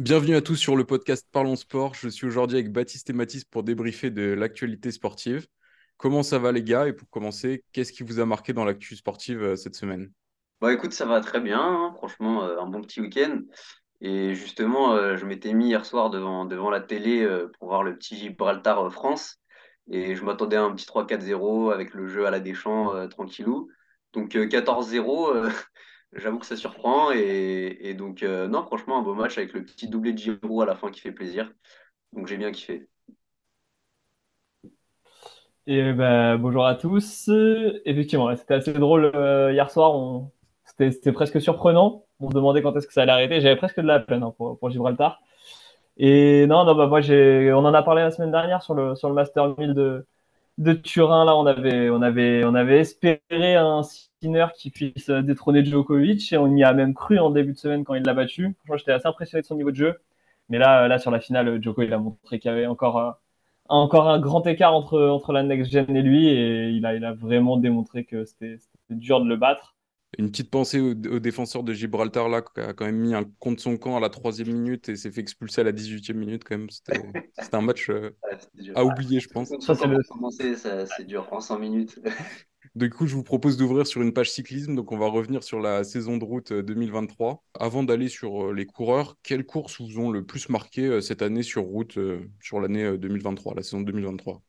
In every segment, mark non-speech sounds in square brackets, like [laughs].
Bienvenue à tous sur le podcast Parlons Sport. Je suis aujourd'hui avec Baptiste et Mathis pour débriefer de l'actualité sportive. Comment ça va les gars? Et pour commencer, qu'est-ce qui vous a marqué dans l'actu sportive euh, cette semaine? Bah écoute, ça va très bien, hein. Franchement, euh, un bon petit week-end. Et justement, euh, je m'étais mis hier soir devant, la télé pour voir le petit Gibraltar-France. Et je m'attendais à un petit 3-4-0 avec le jeu à la Deschamps, tranquillou. Donc euh, 14-0, euh, j'avoue que ça surprend. Et, donc, euh, non, franchement, un beau match avec le petit doublé de Giroud à la fin qui fait plaisir. Donc j'ai bien kiffé. Et ben, bonjour à tous. Effectivement, c'était assez drôle euh, hier soir. On... C'était, presque surprenant. On se demandait quand est-ce que ça allait arrêter. J'avais presque de la peine hein, pour, Gibraltar. Et non, non, bah moi on en a parlé la semaine dernière sur le sur le Master 1000 de de Turin. Là, on avait on avait espéré un Sinner qui puisse détrôner Djokovic et on y a même cru en début de semaine quand il l'a battu. Franchement, j'étais assez impressionné de son niveau de jeu. Mais là, là sur la finale, Djoko il a montré qu'il y avait encore euh, encore un grand écart entre, entre la next gen et lui, et il a, il a vraiment démontré que c'était dur de le battre. Une petite pensée au, au défenseur de Gibraltar là, qui a quand même mis un contre son camp à la troisième minute et s'est fait expulser à la 18e minute quand même. C'était un match euh, à oublier, je pense. Ça, c'est le, c'est dur en 100 minutes. [laughs] Du coup, je vous propose d'ouvrir sur une page cyclisme. Donc, on va revenir sur la saison de route euh, 2023. Avant d'aller sur euh, les coureurs, quelles courses vous ont le plus marqué euh, cette année sur route, euh, sur l'année euh, 2023, la saison 2023?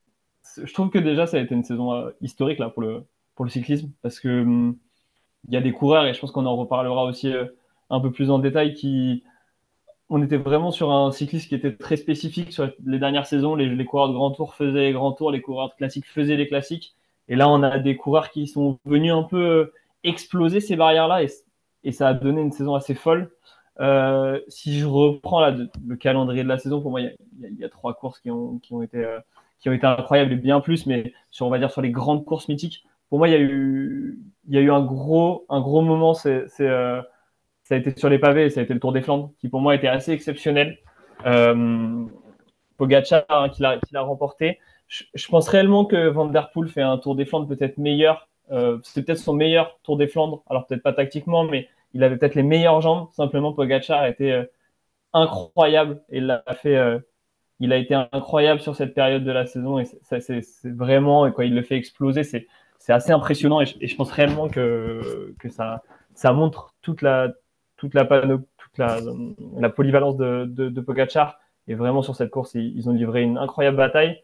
je trouve que déjà, ça a été une saison euh, historique là, pour le, pour le cyclisme, parce que hum, il y a des coureurs, et je pense qu'on en reparlera aussi euh, un peu plus en détail, qui, on était vraiment sur un cyclisme qui était très spécifique sur les dernières saisons. Les, coureurs de grand tour faisaient les grands tours, les coureurs de classique faisaient les classiques. Et là, on a des coureurs qui sont venus un peu euh, exploser ces barrières-là et, et ça a donné une saison assez folle. Euh, si je reprends le calendrier de la saison, pour moi, il y a, trois courses qui ont, qui ont été, qui ont été incroyables et bien plus, mais sur, on va dire, sur les grandes courses mythiques, pour moi, il y a eu, il y a eu un gros, un gros moment, c'est, euh, ça a été sur les pavés, ça a été le Tour des Flandres, qui pour moi était assez exceptionnel. Euh, Pogacar hein, qui l'a remporté. Je, pense réellement que Van Der Poel fait un Tour des Flandres peut-être meilleur. Euh, C'était peut-être son meilleur Tour des Flandres, alors peut-être pas tactiquement, mais il avait peut-être les meilleures jambes. Simplement, Pogacar était euh, incroyable et il a fait. euh, il a été incroyable sur cette période de la saison et c'est- vraiment, quand il le fait exploser, c'est c'est assez impressionnant et je, et je pense réellement que, que ça, ça montre toute la, toute la, pano- toute la, la polyvalence de, de, de Pogacar. Et vraiment, sur cette course, ils, ils ont livré une incroyable bataille.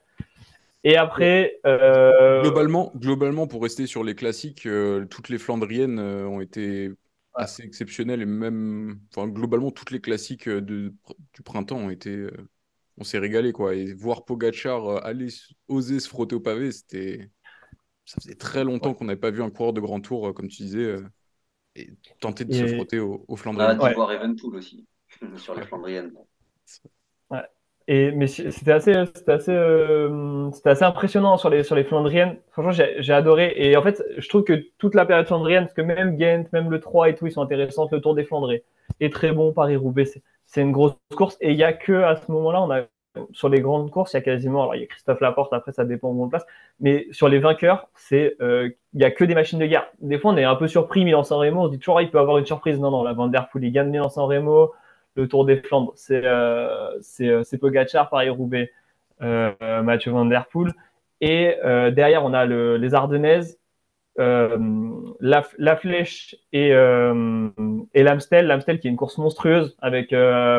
Et après, euh, Globalement, globalement, pour rester sur les classiques, euh, toutes les Flandriennes euh, ont été assez exceptionnelles et même, enfin, globalement, toutes les classiques de, du printemps ont été, on s'est régalé quoi. Et voir Pogacar euh, aller oser se frotter au pavé, c'était, ça faisait très longtemps ouais. qu'on n'avait pas vu un coureur de grand tour, euh, comme tu disais, euh, et tenter de se frotter aux, aux On a hâte Flandriennes. d'y ouais, voir Evenpool aussi, [laughs] sur les. Flandriennes. ouais. Et, mais c'était assez, c'était assez, euh, c'était assez impressionnant sur les, sur les Flandriennes. Franchement, j'ai adoré. Et en fait, je trouve que toute la période flandrienne, parce que même Ghent, même le 3 et tout, ils sont intéressants. Le Tour des Flandres est très bon. Paris-Roubaix, c'est c'est une grosse course. Et il y a que à ce moment-là, on a sur les grandes courses, il y a quasiment, alors il y a Christophe Laporte, après ça dépend où on place, mais sur les vainqueurs, c'est, euh, il y a que des machines de guerre. Des fois, on est un peu surpris, Milan-San Remo, on se dit toujours, ah, il peut avoir une surprise. Non, non, la Van Der Poel, il gagne Milan-San Remo, le Tour des Flandres, c'est, euh, c'est, euh, Pogacar, Paris-Roubaix, euh, Mathieu Van Der Poel. Et derrière, on a le, les Ardennaises, la, la Flèche et, et l'Amstel. L'Amstel qui est une course monstrueuse avec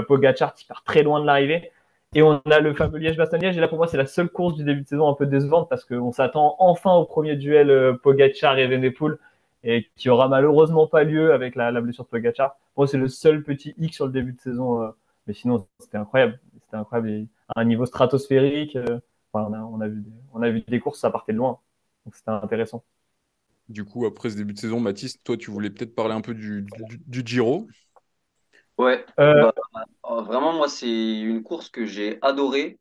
Pogacar qui part très loin de l'arrivée. Et on a le fameux Liège-Bastogne-Liège. Et là, pour moi, c'est la seule course du début de saison un peu décevante parce qu'on s'attend enfin au premier duel euh, Pogacar et Evenepoel et qui aura malheureusement pas lieu avec la, blessure de Pogacar. Pour moi, c'est le seul petit hic sur le début de saison. euh, mais sinon, c'était incroyable. C'était incroyable. Et à un niveau stratosphérique. euh, on, a, vu on a des courses, ça partait de loin. Donc, c'était intéressant. Du coup, après ce début de saison, Mathis, toi, tu voulais peut-être parler un peu du, du, du Giro. Ouais, Euh, bah, euh, vraiment, moi, c'est une course que j'ai adorée,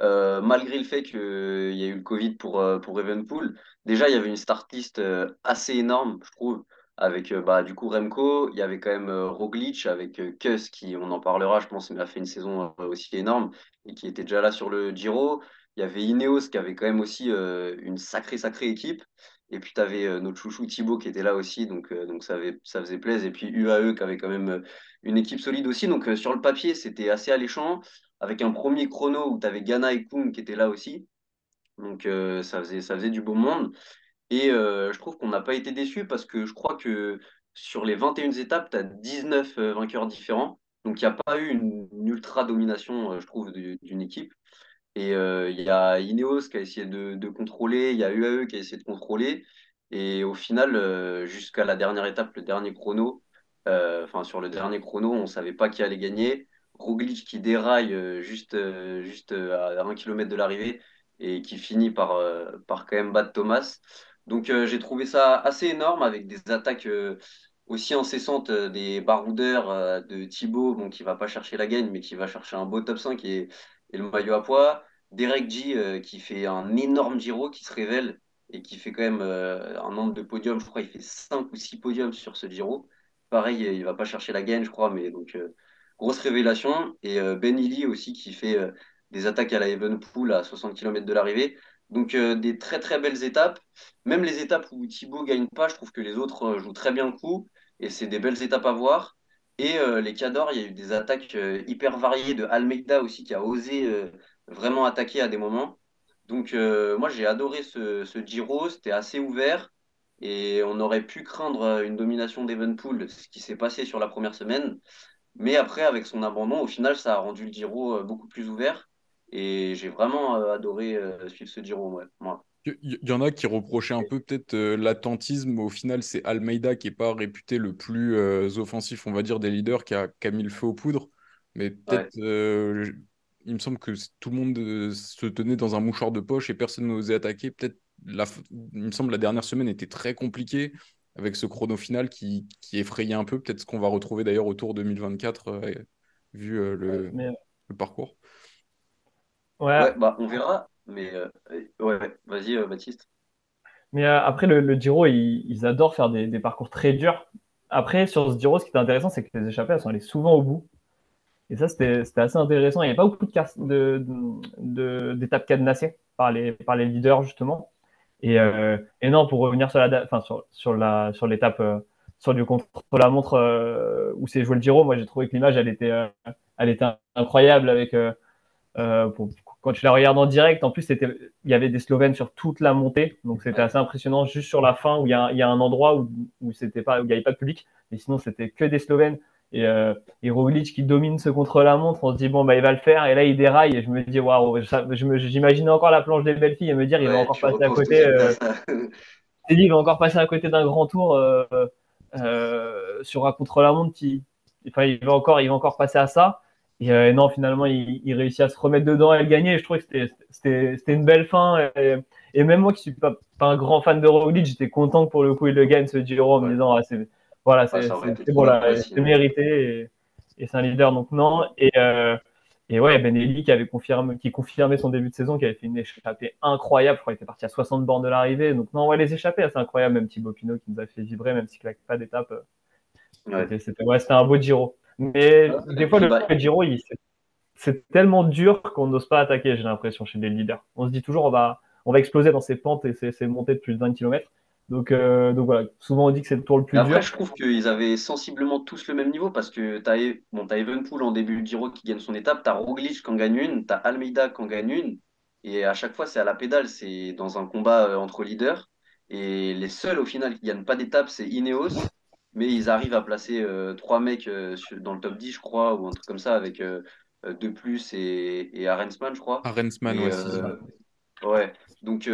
euh, malgré le fait qu'il y a eu le Covid pour, euh, pour Evenpool. Déjà, il y avait une start list euh, assez énorme, je trouve, avec euh, bah, du coup Remco, il y avait quand même euh, Roglic, avec euh, Kuss, qui, on en parlera, je pense, mais a fait une saison euh, aussi énorme et qui était déjà là sur le Giro. Il y avait Ineos, qui avait quand même aussi euh, une sacrée, sacrée équipe. Et puis, tu avais notre chouchou Thibaut qui était là aussi, donc, donc ça, avait, ça faisait plaisir. Et puis, UAE qui avait quand même une équipe solide aussi. Donc, sur le papier, c'était assez alléchant, avec un premier chrono où tu avais Ghana et Kung qui étaient là aussi. Donc, ça, faisait, ça faisait du beau monde. Et je trouve qu'on n'a pas été déçus parce que je crois que sur les 21 étapes, tu as 19 vainqueurs différents. Donc, il n'y a pas eu une, ultra domination, je trouve, d'une équipe. Et il y a Ineos qui a essayé de, contrôler, il y a UAE qui a essayé de contrôler. Et au final, jusqu'à la dernière étape, le dernier chrono, enfin sur le dernier chrono, on ne savait pas qui allait gagner. Roglic qui déraille juste, juste à un kilomètre de l'arrivée et qui finit par, par quand même battre Thomas. Donc j'ai trouvé ça assez énorme avec des attaques aussi incessantes des baroudeurs de Thibaut, bon, qui va pas chercher la gagne, mais qui va chercher un beau top 5 et le maillot à poids. Derek G euh, qui fait un énorme Giro qui se révèle et qui fait quand même euh, un nombre de podiums. Je crois qu'il fait 5 ou 6 podiums sur ce Giro. Pareil, il va pas chercher la gaine, je crois, mais donc euh, grosse révélation. Et Ben Illy aussi qui fait des attaques à la Evenpool à 60 km de l'arrivée. Donc des très très belles étapes. Même les étapes où Thibaut gagne pas, je trouve que les autres jouent très bien le coup. Et c'est des belles étapes à voir. Et euh, les Cadors, il y a eu des attaques euh, hyper variées de Almeida aussi qui a osé euh, vraiment attaquer à des moments. Donc moi j'ai adoré ce, ce Giro, c'était assez ouvert et on aurait pu craindre une domination d'Evenpool, ce qui s'est passé sur la première semaine. Mais après, avec son abandon, au final, ça a rendu le Giro beaucoup plus ouvert. Et j'ai vraiment adoré suivre ce Giro, moi. Il y en a qui reprochaient un peu peut-être euh, l'attentisme. Au final, c'est Almeida qui n'est pas réputé le plus euh, offensif, on va dire, des leaders, qui a, mis le feu aux poudres. Mais peut-être, euh, il me semble que tout le monde se tenait dans un mouchoir de poche et personne n'osait attaquer. Peut-être, il me semble, la dernière semaine était très compliquée avec ce chrono final qui, qui effrayait un peu. Peut-être ce qu'on va retrouver d'ailleurs autour 2024, vu le, le, parcours. Ouais. bah, on verra. Mais euh, ouais, vas-y, euh, Baptiste. Mais euh, après, le, Giro, ils, adorent faire des, parcours très durs. Après, sur ce Giro, ce qui est intéressant, c'est que les échappées, elles sont allées souvent au bout. Et ça, c'était assez intéressant. Il n'y a pas beaucoup d'étapes de, de, cadenassées par les, par les leaders, justement. Et, et non, pour revenir sur la, enfin, sur, sur la, sur l'étape, sur du contre-la-montre où c'est joué le Giro, moi, j'ai trouvé que l'image, elle était, elle était incroyable avec, pour, quand tu la regardes en direct, en plus, il y avait des Slovènes sur toute la montée. Donc, c'était assez impressionnant juste sur la fin où il y a, un endroit où, où il n'y avait pas de public. Mais sinon, c'était que des Slovènes. Et, euh, et Roglic qui domine ce contre-la-montre, on se dit, bon, bah, il va le faire. Et là, il déraille. Et je me dis, waouh, j'imaginais encore la planche des belles filles et me dire, il va encore passer à côté. Euh, il va encore passer à côté d'un grand tour euh, euh, sur un contre-la-montre qui, enfin, il va encore, il va encore passer à ça. Et non, finalement, il, réussit à se remettre dedans et à le gagner. je trouvais que c'était une belle fin. Et, même moi qui suis pas, pas un grand fan de Roglic, j'étais content que pour le coup il le gagne ce Giro en me disant ah, c'est voilà, c'est bon mérité et, c'est un leader donc non. Et, euh, et ouais, Benelli qui avait confirmé, qui confirmait son début de saison, qui avait fait une échappée incroyable. Je crois qu'il était parti à 60 bornes de l'arrivée. Donc non, ouais, les échappées, c'est incroyable. Même Thibaut Pinot qui nous a fait vibrer, même s'il claque pas d'étape. C'était ouais, un beau Giro. Mais des fois, le Giro, c'est tellement dur qu'on n'ose pas attaquer, j'ai l'impression, chez les leaders. On se dit toujours, on va, on va exploser dans ces pentes et ces, montées de plus de 20 km. Donc, euh, donc voilà, souvent on dit que c'est le tour le plus après, dur. je trouve qu'ils avaient sensiblement tous le même niveau parce que tu as, bon, as Evenpool en début de Giro qui gagne son étape, tu as Roglic qui en gagne une, tu as Almeida qui en gagne une. Et à chaque fois, c'est à la pédale, c'est dans un combat euh, entre leaders. Et les seuls au final qui gagnent pas d'étape, c'est Ineos mais ils arrivent à placer euh, trois mecs euh, dans le top 10, je crois, ou un truc comme ça, avec euh, De Plus et, et Arensman, je crois. Arensman, aussi. ouais. Donc,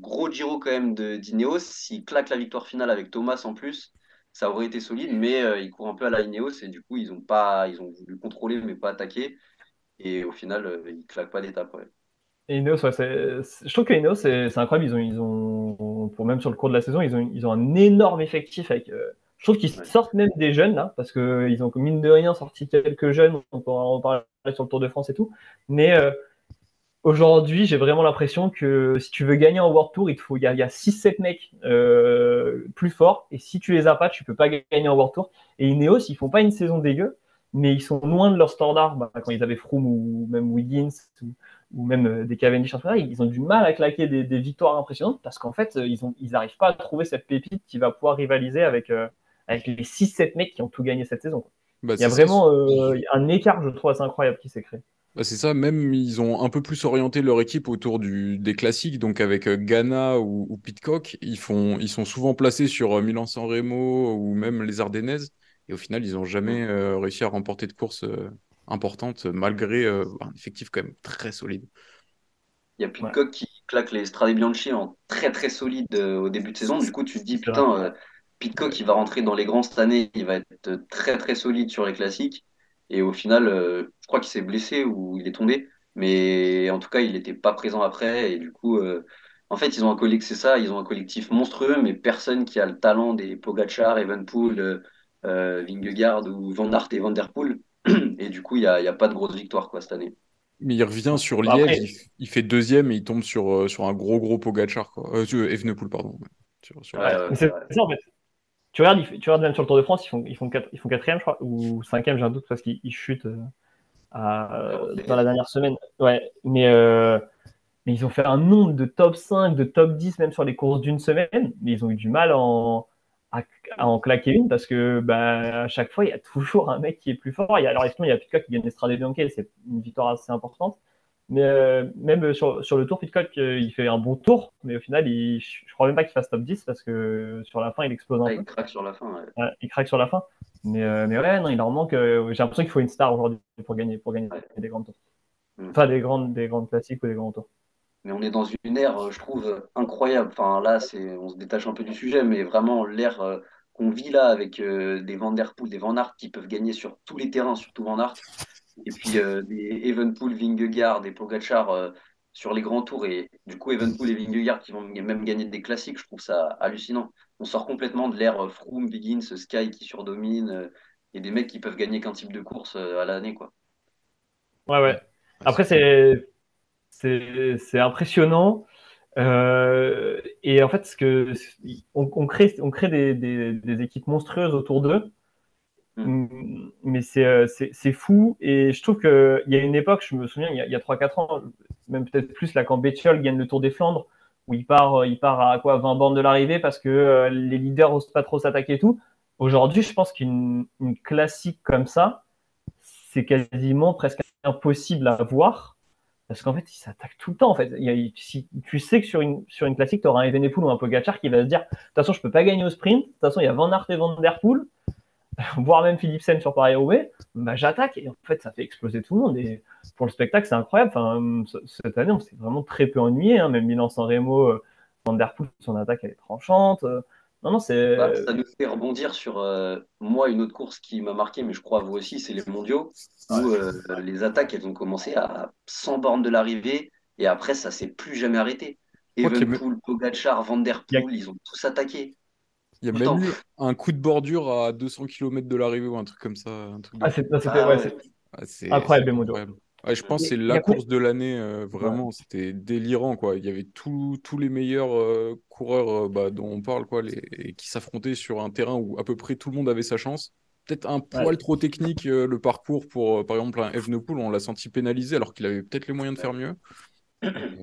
gros Giro quand même d'Ineos. S'ils claquent la victoire finale avec Thomas en plus, ça aurait été solide, mais ils courent un peu à la Ineos et du coup, ils ont, pas, ils ont voulu contrôler, mais pas attaquer. Et au final, ils claquent pas d'étape. Ouais. Et Ineos, ouais, je trouve que Ineos, c'est incroyable. Ils ont, ils ont, pour même sur le cours de la saison, ils ont, ils ont un énorme effectif avec je trouve qu'ils sortent même des jeunes, là, parce qu'ils ont, mine de rien, sorti quelques jeunes. On pourra en parler sur le Tour de France et tout. Mais euh, aujourd'hui, j'ai vraiment l'impression que si tu veux gagner en World Tour, il faut, il y a, 6-7 mecs euh, plus forts. Et si tu les as pas, tu peux pas gagner en World Tour. Et Ineos, ils font pas une saison dégueu. mais ils sont loin de leur standard. Bah, quand ils avaient Froome ou même Wiggins ou, même euh, des Cavendish, ils ont du mal à claquer des, victoires impressionnantes parce qu'en fait, ils n'arrivent pas à trouver cette pépite qui va pouvoir rivaliser avec, avec les 6-7 mecs qui ont tout gagné cette saison. Bah, il y a vraiment un écart, je trouve, assez incroyable qui s'est créé. Bah, c'est ça, même ils ont un peu plus orienté leur équipe autour du, des classiques, donc avec euh, Ghana ou, Pitcock, ils, font, ils sont souvent placés sur euh, Milan-San Remo ou même les Ardennaises, et au final, ils n'ont jamais euh, réussi à remporter de courses importantes, malgré un effectif quand même très solide. Il y a Pitcock qui claque les Strade Bianchi en très très solide au début de saison, du coup tu te dis, putain, Pitcock il va rentrer dans les grands cette année, il va être très très solide sur les classiques. Et au final, euh, je crois qu'il s'est blessé ou il est tombé. Mais en tout cas, il n'était pas présent après. Et du coup, euh, en fait, ils ont un collectif, c'est ça, ils ont un collectif monstrueux, mais personne qui a le talent des Pogachar, Evenpool, euh, Vingegaard ou Van Aert et Van Der Poel. [clears throat] Et du coup, il n'y a, y a, pas de grosse victoire quoi, cette année. Mais il revient sur bah, Liège, il, fait deuxième et il tombe sur, sur un gros gros Pogachar. Quoi. Evenepoel, pardon. c'est ça en fait tu regardes, tu regardes même sur le Tour de France, ils font, ils font, ils font quatrième, je crois, ou cinquième, j'ai un doute, parce qu'ils chutent euh, dans la dernière semaine. Ouais, mais, euh, mais ils ont fait un nombre de top 5, de top 10, même sur les courses d'une semaine, mais ils ont eu du mal en, à, en claquer une, parce que bah, à chaque fois, il y a toujours un mec qui est plus fort. Il y a, alors, il y a Pitcock qui gagne l'Estrade Bianche, c'est une victoire assez importante. Mais euh, même sur, sur, le tour, Pitcock, euh, il fait un bon tour, mais au final, il, je crois même pas qu'il fasse top 10 parce que sur la fin, il explose un ah, peu. Il craque sur la fin. Ouais. il craque sur la fin. Mais, euh, mais ouais, non, il en manque. J'ai l'impression qu'il faut une star aujourd'hui pour gagner, pour gagner des grands tours. Mm. Enfin, des grandes, des grandes classiques ou des grands tours. Mais on est dans une ère, je trouve, incroyable. Enfin, là, on se détache un peu du sujet, mais vraiment, l'ère qu'on vit là avec des Van Der Poel, des Van Aert qui peuvent gagner sur tous les terrains, surtout Van Aert et puis euh, des Evenpool, Vingegaard et Pogacar euh, sur les grands tours. Et du coup, Evenpool et Vingegaard qui vont même gagner des classiques, je trouve ça hallucinant. On sort complètement de l'ère Froome, Biggins, Sky qui surdomine euh, et des mecs qui peuvent gagner qu'un type de course à l'année. quoi. Ouais, ouais. Après, c'est, c'est, impressionnant. et en fait, ce que, on, crée, on crée des, des, des équipes monstrueuses autour d'eux. Mm. Mais euh, c'est fou. Et je trouve qu'il y a une époque, je me souviens, il y a, a 3-4 ans, même peut-être plus, là, quand Bettiol gagne le Tour des Flandres, où il part, euh, il part à quoi 20 bornes de l'arrivée parce que euh, les leaders n'osent pas trop s'attaquer et tout. Aujourd'hui, je pense qu'une classique comme ça, c'est quasiment presque impossible à voir. Parce qu'en fait, il s'attaque tout le temps. En fait. si, tu sais que sur une, sur une classique, tu auras un Evenepoel ou un Pogacar qui va se dire De toute façon, je peux pas gagner au sprint. De toute façon, il y a Van Aert et Van Der Poel. [laughs] voire même Philipsen sur Paris-Roubaix, bah, j'attaque et en fait ça fait exploser tout le monde. Et pour le spectacle, c'est incroyable. Enfin, cette année, on s'est vraiment très peu ennuyé. Hein. Même Milan-San Remo, euh, Van Der Poel, son attaque elle est tranchante. Euh. non, non, c'est. Bah, ça nous fait rebondir sur euh, moi une autre course qui m'a marqué, mais je crois vous aussi, c'est les mondiaux où les attaques elles ont commencé à 100 bornes de l'arrivée et après ça s'est plus jamais arrêté. Evenpool, Pogacar, Van Der Poel, ils ont tous attaqué. Il y a même eu un coup de bordure à 200 km de l'arrivée ou un truc comme ça. Un truc ah, c'était ah, incroyable, je pense que c'est la course de l'année, euh, vraiment, c'était délirant. Quoi. Il y avait tous les meilleurs euh, coureurs euh, bah, dont on parle quoi, les, qui s'affrontaient sur un terrain où à peu près tout le monde avait sa chance. Peut-être un poil trop technique le parcours pour, par exemple, un Evenepoel, on l'a senti pénalisé alors qu'il avait peut-être les moyens de faire mieux.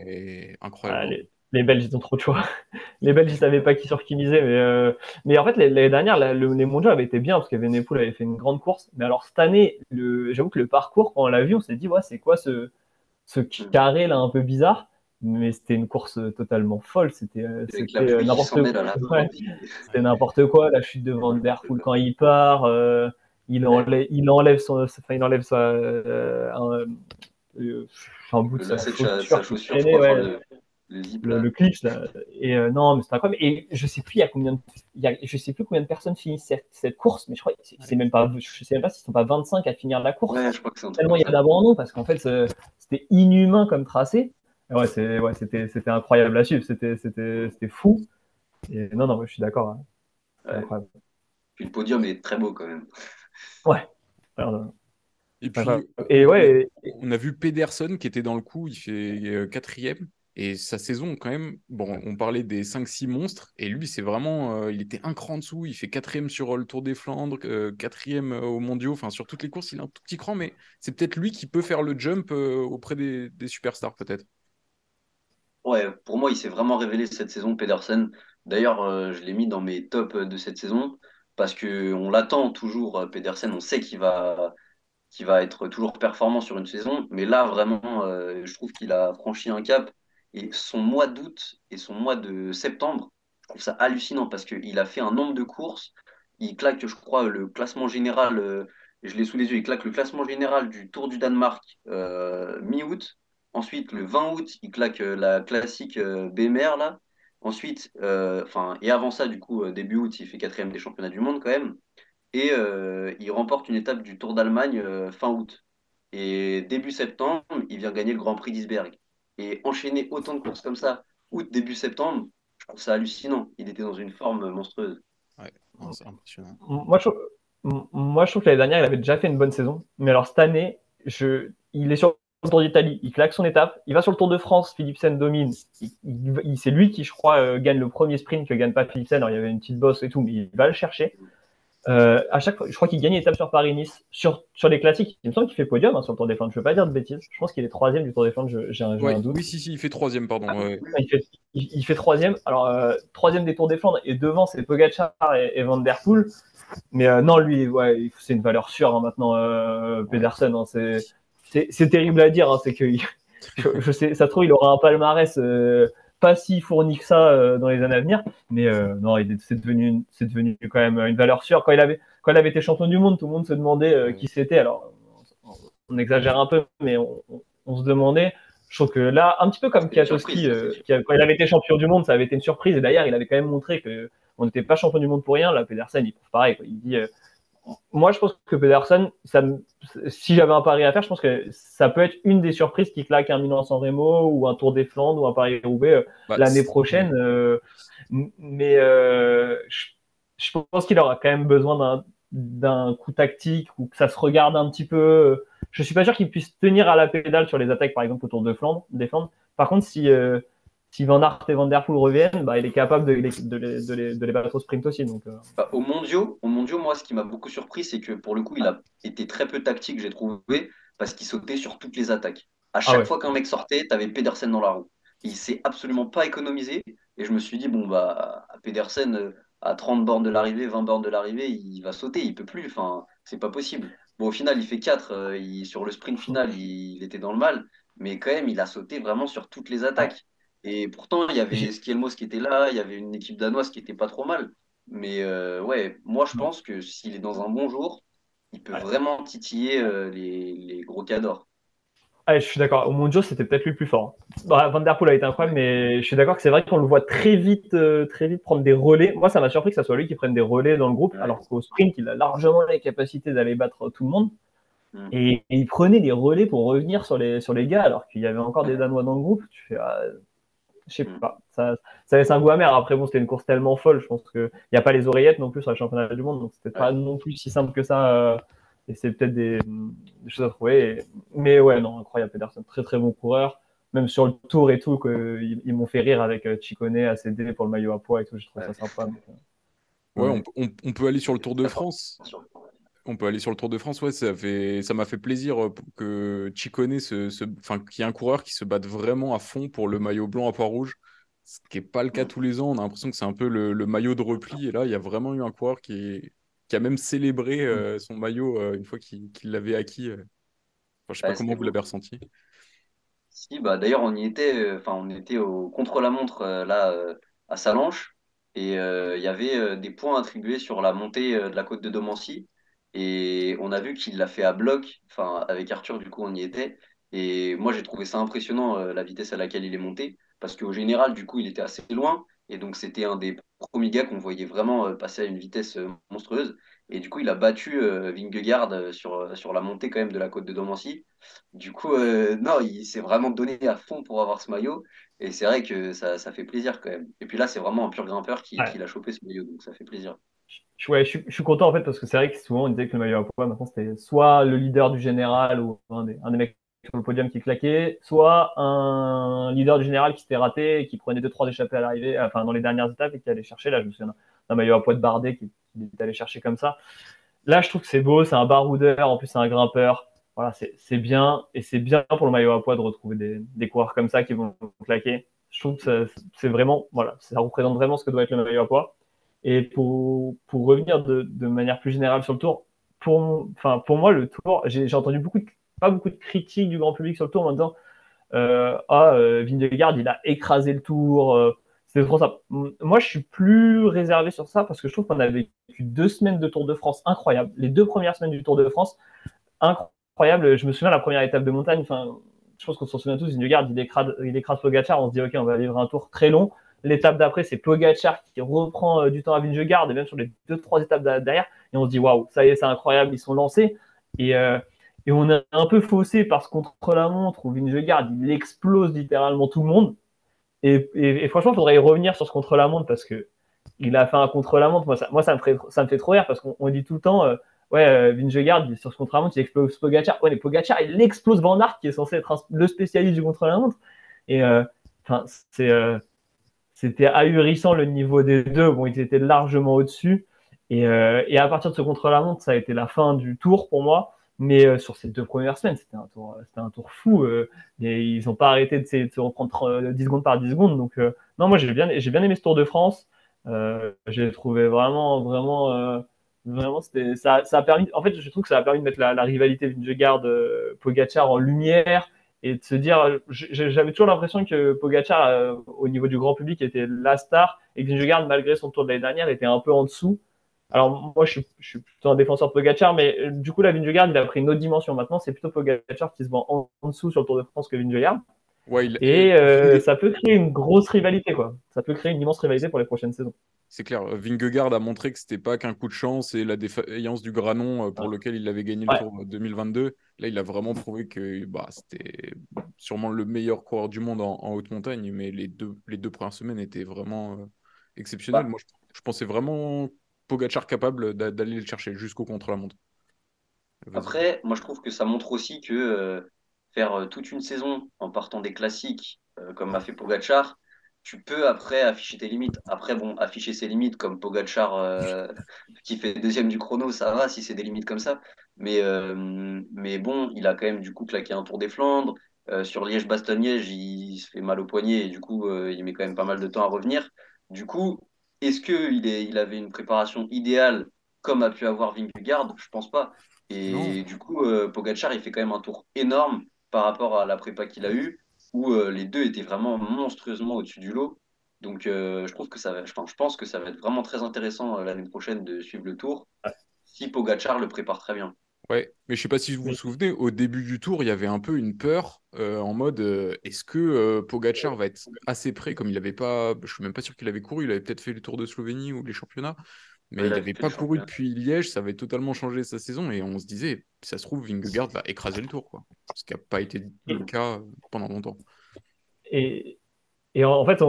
Et [coughs] incroyable les Belges, ils ont trop de choix. [laughs] les Belges, ils savaient pas qui sur qui miser. Mais, euh, mais en fait, l'année dernière, les mondiaux avaient été bien parce qu'Evenepoel avait fait une grande course. Mais alors, cette année, j'avoue que le parcours, quand on l'a vu, on s'est dit, ouais, c'est quoi ce, ce carré là un peu bizarre? Mais c'était une course totalement folle. C'était euh, n'importe quoi. c'était n'importe quoi. La chute de Van Der Poel quand il part, euh, il, enlève, il enlève son, enfin, il enlève sa, un, un, bout de sa, chaussure. Le, clip là. Et euh, non, mais c'est incroyable. Et je sais plus il y a combien, de, il y a, je sais plus combien de personnes finissent cette, cette course, mais je crois c'est même pas, je sais même pas s'ils sont pas 25 à finir la course. Ouais, je crois que c'est tellement il y a d'abandon parce qu'en fait c'était inhumain comme tracé. ouais, c'est, ouais, c'était, c'était incroyable à suivre. C'était, c'était, c'était fou. Et non, non, je suis d'accord. Hein. Incroyable. Puis le podium est très beau quand même. Ouais. et puis, et ouais, on a vu Pedersen qui était dans le coup, il fait euh, quatrième. Et sa saison, quand même, bon, on parlait des 5-6 monstres, et lui, c'est vraiment, il était un cran en dessous, il fait quatrième sur le Tour des Flandres, quatrième au mondiaux, enfin sur toutes les courses, il a un tout petit cran, mais c'est peut-être lui qui peut faire le jump auprès des, des superstars, peut-être. Ouais, pour moi, il s'est vraiment révélé cette saison, Pedersen. D'ailleurs, euh, je l'ai mis dans mes tops de cette saison parce que on l'attend toujours, euh, Pedersen. On sait qu'il va, qu'il va être toujours performant sur une saison, mais là, vraiment, euh, je trouve qu'il a franchi un cap. Et son mois d'août et son mois de septembre, je trouve ça hallucinant parce qu'il a fait un nombre de courses. Il claque, je crois, le classement général, je l'ai sous les yeux, il claque le classement général du Tour du Danemark mi-août. Ensuite, le 20 août, il claque euh, la classique euh, BMR, là. Ensuite, euh, enfin, et avant ça, du coup, début août, il fait quatrième des championnats du monde quand même. Et il remporte une étape du Tour d'Allemagne fin août. Et début septembre, il vient gagner le Grand Prix d'Isberg. Et enchaîner autant de courses comme ça, août, début septembre, je trouve ça hallucinant. Il était dans une forme monstrueuse. Ouais, c'est impressionnant. Moi je, moi, je trouve que l'année dernière, il avait déjà fait une bonne saison. Mais alors, cette année, je, il est sur le Tour d'Italie, il claque son étape, il va sur le Tour de France, Philipsen domine, c'est lui qui, je crois, euh, gagne le premier sprint que gagne pas Philipsen, alors il y avait une petite bosse et tout, mais il va le chercher. Euh, à chaque fois, je crois qu'il gagne l'étape sur Paris-Nice, sur, sur les classiques. Il me semble qu'il fait podium hein, sur le Tour des Flandres. Je ne veux pas dire de bêtises. Je pense qu'il est troisième du Tour des Flandres. J'ai un, doute. Oui, si, si, il fait troisième, pardon. Ah, il, fait, troisième. Alors, euh, troisième des Tours des Flandres et devant, c'est Pogacar et, Van Der Poel. Mais non, lui, ouais, c'est une valeur sûre hein, maintenant, Pedersen. Hein, c'est c'est terrible à dire, hein, c'est que [laughs] je, sais, ça trouve, il aura un palmarès euh, pas si fourni que ça euh, dans les années à venir, mais euh, non, c'est devenu, c'est devenu quand même une valeur sûre. Quand il avait, quand il avait été champion du monde, tout le monde se demandait qui c'était. Alors, on, exagère un peu, mais on, se demandait. Je trouve que là, un petit peu comme Kiatowski, quand il avait été champion du monde, ça avait été une surprise. Et d'ailleurs, il avait quand même montré que on n'était pas champion du monde pour rien. Là, Pedersen, il prouve pareil. Il dit moi, je pense que Pedersen, ça, si j'avais un pari à faire, je pense que ça peut être une des surprises qui claque un Milan-San Remo ou un Tour des Flandres ou un Paris-Roubaix euh, bah, l'année prochaine. Euh, mais euh, je, pense qu'il aura quand même besoin d'un coup tactique ou que ça se regarde un petit peu. Je suis pas sûr qu'il puisse tenir à la pédale sur les attaques, par exemple, au Tour de Flandre. Des Flandres. Par contre, si si Van Aert et Van Der Poel reviennent, bah, il est capable de, les, battre au sprint aussi. Donc, euh. bah, au, mondiaux, au mondiaux, moi, ce qui m'a beaucoup surpris, c'est que pour le coup, il a été très peu tactique, j'ai trouvé, parce qu'il sautait sur toutes les attaques. À ah chaque fois qu'un mec sortait, tu avais Pedersen dans la roue. Il s'est absolument pas économisé. Et je me suis dit, bon, bah, Pedersen, euh, à 30 bornes de l'arrivée, 20 bornes de l'arrivée, il va sauter, il peut plus. Enfin, c'est pas possible. Bon, au final, il fait 4. Euh, sur le sprint final, il, il, était dans le mal. Mais quand même, il a sauté vraiment sur toutes les attaques. Et pourtant, il y avait Skielmos qui était là, il y avait une équipe danoise qui était pas trop mal. Mais euh, ouais, moi je pense que s'il est dans un bon jour, il peut vraiment titiller euh, les, les, gros cadors. Ah, je suis d'accord. Au Mondial, c'était peut-être lui le plus fort. Bah, Van Der Poel a été incroyable, mais je suis d'accord que c'est vrai qu'on le voit très vite, euh, très vite prendre des relais. Moi, ça m'a surpris que ce soit lui qui prenne des relais dans le groupe, alors qu'au sprint, il a largement les capacités d'aller battre tout le monde. Mm. Et, il prenait des relais pour revenir sur les, sur les gars, alors qu'il y avait encore des Danois dans le groupe. Tu fais, ah, je sais mm. pas. Ça, ça laisse un goût amer. Après, bon, c'était une course tellement folle. Je pense qu'il n'y a pas les oreillettes non plus sur le championnat du monde. Donc, c'était pas non plus si simple que ça. Euh, et c'est peut-être des, choses à trouver. Mais ouais, non, incroyable. Pedersen, très très bon coureur. Même sur le tour et tout, ils, ils m'ont fait rire avec euh, Chicone, ACD pour le maillot à poids et tout. Je trouve ça sympa. Euh, ouais, on, peut aller sur le Tour de France. On peut aller sur le Tour de France, ouais, ça fait, ça m'a fait plaisir euh, que Chicone, se, enfin, qu'il y ait un coureur qui se batte vraiment à fond pour le maillot blanc à poids rouge, ce qui n'est pas le cas tous les ans. On a l'impression que c'est un peu le, maillot de repli, et là, il y a vraiment eu un coureur qui, qui a même célébré euh, son maillot euh, une fois qu'il, l'avait acquis. Je je sais pas comment vous l'avez ressenti. Si, bah d'ailleurs, on y était, enfin, on était au contre-la-montre là à Salanches, et il y avait des points attribués sur la montée de la côte de Domancy. Et on a vu qu'il l'a fait à bloc. Enfin, avec Arthur, du coup, on y était. Et moi, j'ai trouvé ça impressionnant, euh, la vitesse à laquelle il est monté. Parce qu'au général, du coup, il était assez loin. Et donc, c'était un des premiers gars qu'on voyait vraiment euh, passer à une vitesse euh, monstrueuse. Et du coup, il a battu Vingegaard sur, sur la montée quand même de la côte de Domancy. Du coup, non, il s'est vraiment donné à fond pour avoir ce maillot. Et c'est vrai que ça, ça, fait plaisir quand même. Et puis là, c'est vraiment un pur grimpeur qui, qui l'a chopé ce maillot. Donc, ça fait plaisir je, je, suis content en fait parce que c'est vrai que souvent on disait que le maillot à poids maintenant c'était soit le leader du général ou un des, un des mecs sur le podium qui claquait, soit un leader du général qui s'était raté et qui prenait deux trois échappées à l'arrivée, enfin dans les dernières étapes et qui allait chercher. Là, je me souviens d'un maillot à poids de Bardet qui, qui est allé chercher comme ça. Là, je trouve que c'est beau, c'est un baroudeur, en plus c'est un grimpeur. Voilà, c'est bien et c'est bien pour le maillot à poids de retrouver des, des coureurs comme ça qui vont claquer. Je trouve que c'est vraiment, voilà, ça représente vraiment ce que doit être le maillot à poids. Et pour, pour revenir de, de manière plus générale sur le tour, pour, enfin, pour moi, le tour, j'ai entendu beaucoup de, pas beaucoup de critiques du grand public sur le tour en disant euh, Ah, euh, il a écrasé le tour. Euh, c'était trop ça. Moi, je suis plus réservé sur ça parce que je trouve qu'on a vécu deux semaines de Tour de France incroyables. Les deux premières semaines du Tour de France, incroyables. Je me souviens la première étape de montagne. Enfin, je pense qu'on s'en souvient tous. Vingegaard, il écrase, il écrase Pogacar. On se dit, OK, on va vivre un tour très long. L'étape d'après, c'est Pogacar qui reprend euh, du temps à Vingegaard et même sur les deux, trois étapes derrière. Et on se dit, waouh, ça y est, c'est incroyable, ils sont lancés. Et, euh, et on est un peu faussé parce contre la montre où Vingegaard, il explose littéralement tout le monde. Et, franchement, il faudrait y revenir sur ce contre la montre parce que il a fait un contre la montre. Moi, ça, moi, ça, me, fait, ça me fait trop rire parce qu'on dit tout le temps, euh, ouais, Vingegaard, sur ce contre la montre, il explose Pogacar. Ouais, mais Pogacar, il explose Van Aert qui est censé être le spécialiste du contre la montre. Et enfin, c'est c'était ahurissant le niveau des deux. Bon, ils étaient largement au-dessus. Et, euh, à partir de ce contre-la-montre, ça a été la fin du tour pour moi. Mais euh, sur ces deux premières semaines, c'était un tour, c'était un tour fou. Euh, et ils n'ont pas arrêté de, se reprendre 10 secondes par 10 secondes. Donc, non, moi, j'ai bien, j'ai bien aimé ce Tour de France. j'ai trouvé vraiment, vraiment, vraiment, ça, ça a permis. En fait, je trouve que ça a permis de mettre la, la rivalité Vingegaard-Pogacar en lumière et de se dire, j'avais toujours l'impression que Pogacar, euh, au niveau du grand public, était la star et que Vingegaard, malgré son tour de l'année dernière, était un peu en dessous. Alors moi, je suis, je suis plutôt un défenseur de Pogacar, mais euh, du coup, la Vingegaard, il a pris une autre dimension. Maintenant, c'est plutôt Pogacar qui se vend en, dessous sur le Tour de France que Vingegaard. Ouais, Et euh, ça peut créer une grosse rivalité, quoi. Ça peut créer une immense rivalité pour les prochaines saisons. C'est clair. Vingegaard a montré que c'était pas qu'un coup de chance et la défaillance du Granon pour lequel il avait gagné le Tour 2022. Là, il a vraiment prouvé que bah, c'était sûrement le meilleur coureur du monde en, haute montagne, mais les deux, les deux premières semaines étaient vraiment euh, exceptionnelles. Bah. Moi, je, pensais vraiment Pogachar capable d'aller le chercher jusqu'au contre-la-montre. Après, moi, je trouve que ça montre aussi que euh, faire euh, toute une saison en partant des classiques, comme a fait Pogachar, tu peux après afficher tes limites. Après, bon, afficher ses limites comme Pogachar [laughs] qui fait deuxième du chrono, ça va si c'est des limites comme ça. Mais, euh, mais bon, il a quand même du coup claqué un tour des Flandres. Euh, sur Liège-Bastogne-Liège, il se fait mal au poignet et du coup, euh, il met quand même pas mal de temps à revenir. Du coup, est-ce qu'il il avait une préparation idéale comme a pu avoir Vingegaard? Je pense pas. Et du coup, Pogachar, il fait quand même un tour énorme par rapport à la prépa qu'il a eu, où les deux étaient vraiment monstrueusement au-dessus du lot. Donc, je trouve que ça va, je pense que ça va être vraiment très intéressant l'année prochaine de suivre le tour si Pogachar le prépare très bien. Ouais, mais je sais pas si vous vous souvenez, au début du tour, il y avait un peu une peur euh, en mode euh, est-ce que euh, Pogacar va être assez prêt comme il n'avait pas, je suis même pas sûr qu'il avait couru, il avait peut-être fait le Tour de Slovénie ou les championnats, mais il n'avait pas couru depuis Liège, ça avait totalement changé sa saison et on se disait ça se trouve Vingegaard va écraser le tour quoi, ce qui n'a pas été le cas pendant longtemps. Et, et en fait,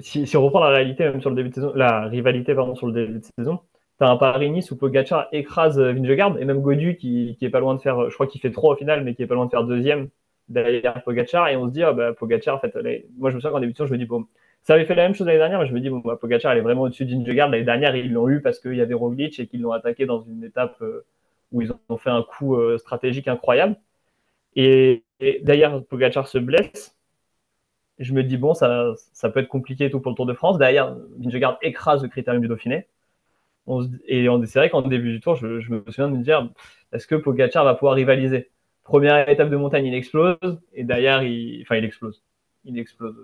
si, si, on reprend la réalité même sur le début de saison, la rivalité pardon sur le début de saison T'as un Paris-Nice où Pogacar écrase euh, Vingegaard et même Godu qui, qui est pas loin de faire, je crois qu'il fait 3 au final, mais qui est pas loin de faire deuxième derrière Pogacar. Et on se dit, ah bah, Pogacar, en fait, moi je me souviens qu'en début de saison, je me dis, bon, ça avait fait la même chose l'année dernière, mais je me dis, bon, bah, Pogacar, elle est vraiment au-dessus de Vingegaard. L'année dernière, ils l'ont eu parce qu'il y avait Roglic et qu'ils l'ont attaqué dans une étape euh, où ils ont fait un coup euh, stratégique incroyable. Et, d'ailleurs, Pogacar se blesse. Je me dis, bon, ça, ça peut être compliqué et tout pour le Tour de France. Derrière, Vingegaard écrase le critérium du Dauphiné et c'est vrai qu'en début du tour, je, me souviens de me dire, est-ce que Pogacar va pouvoir rivaliser? Première étape de montagne, il explose, et il, enfin, il explose. Il explose.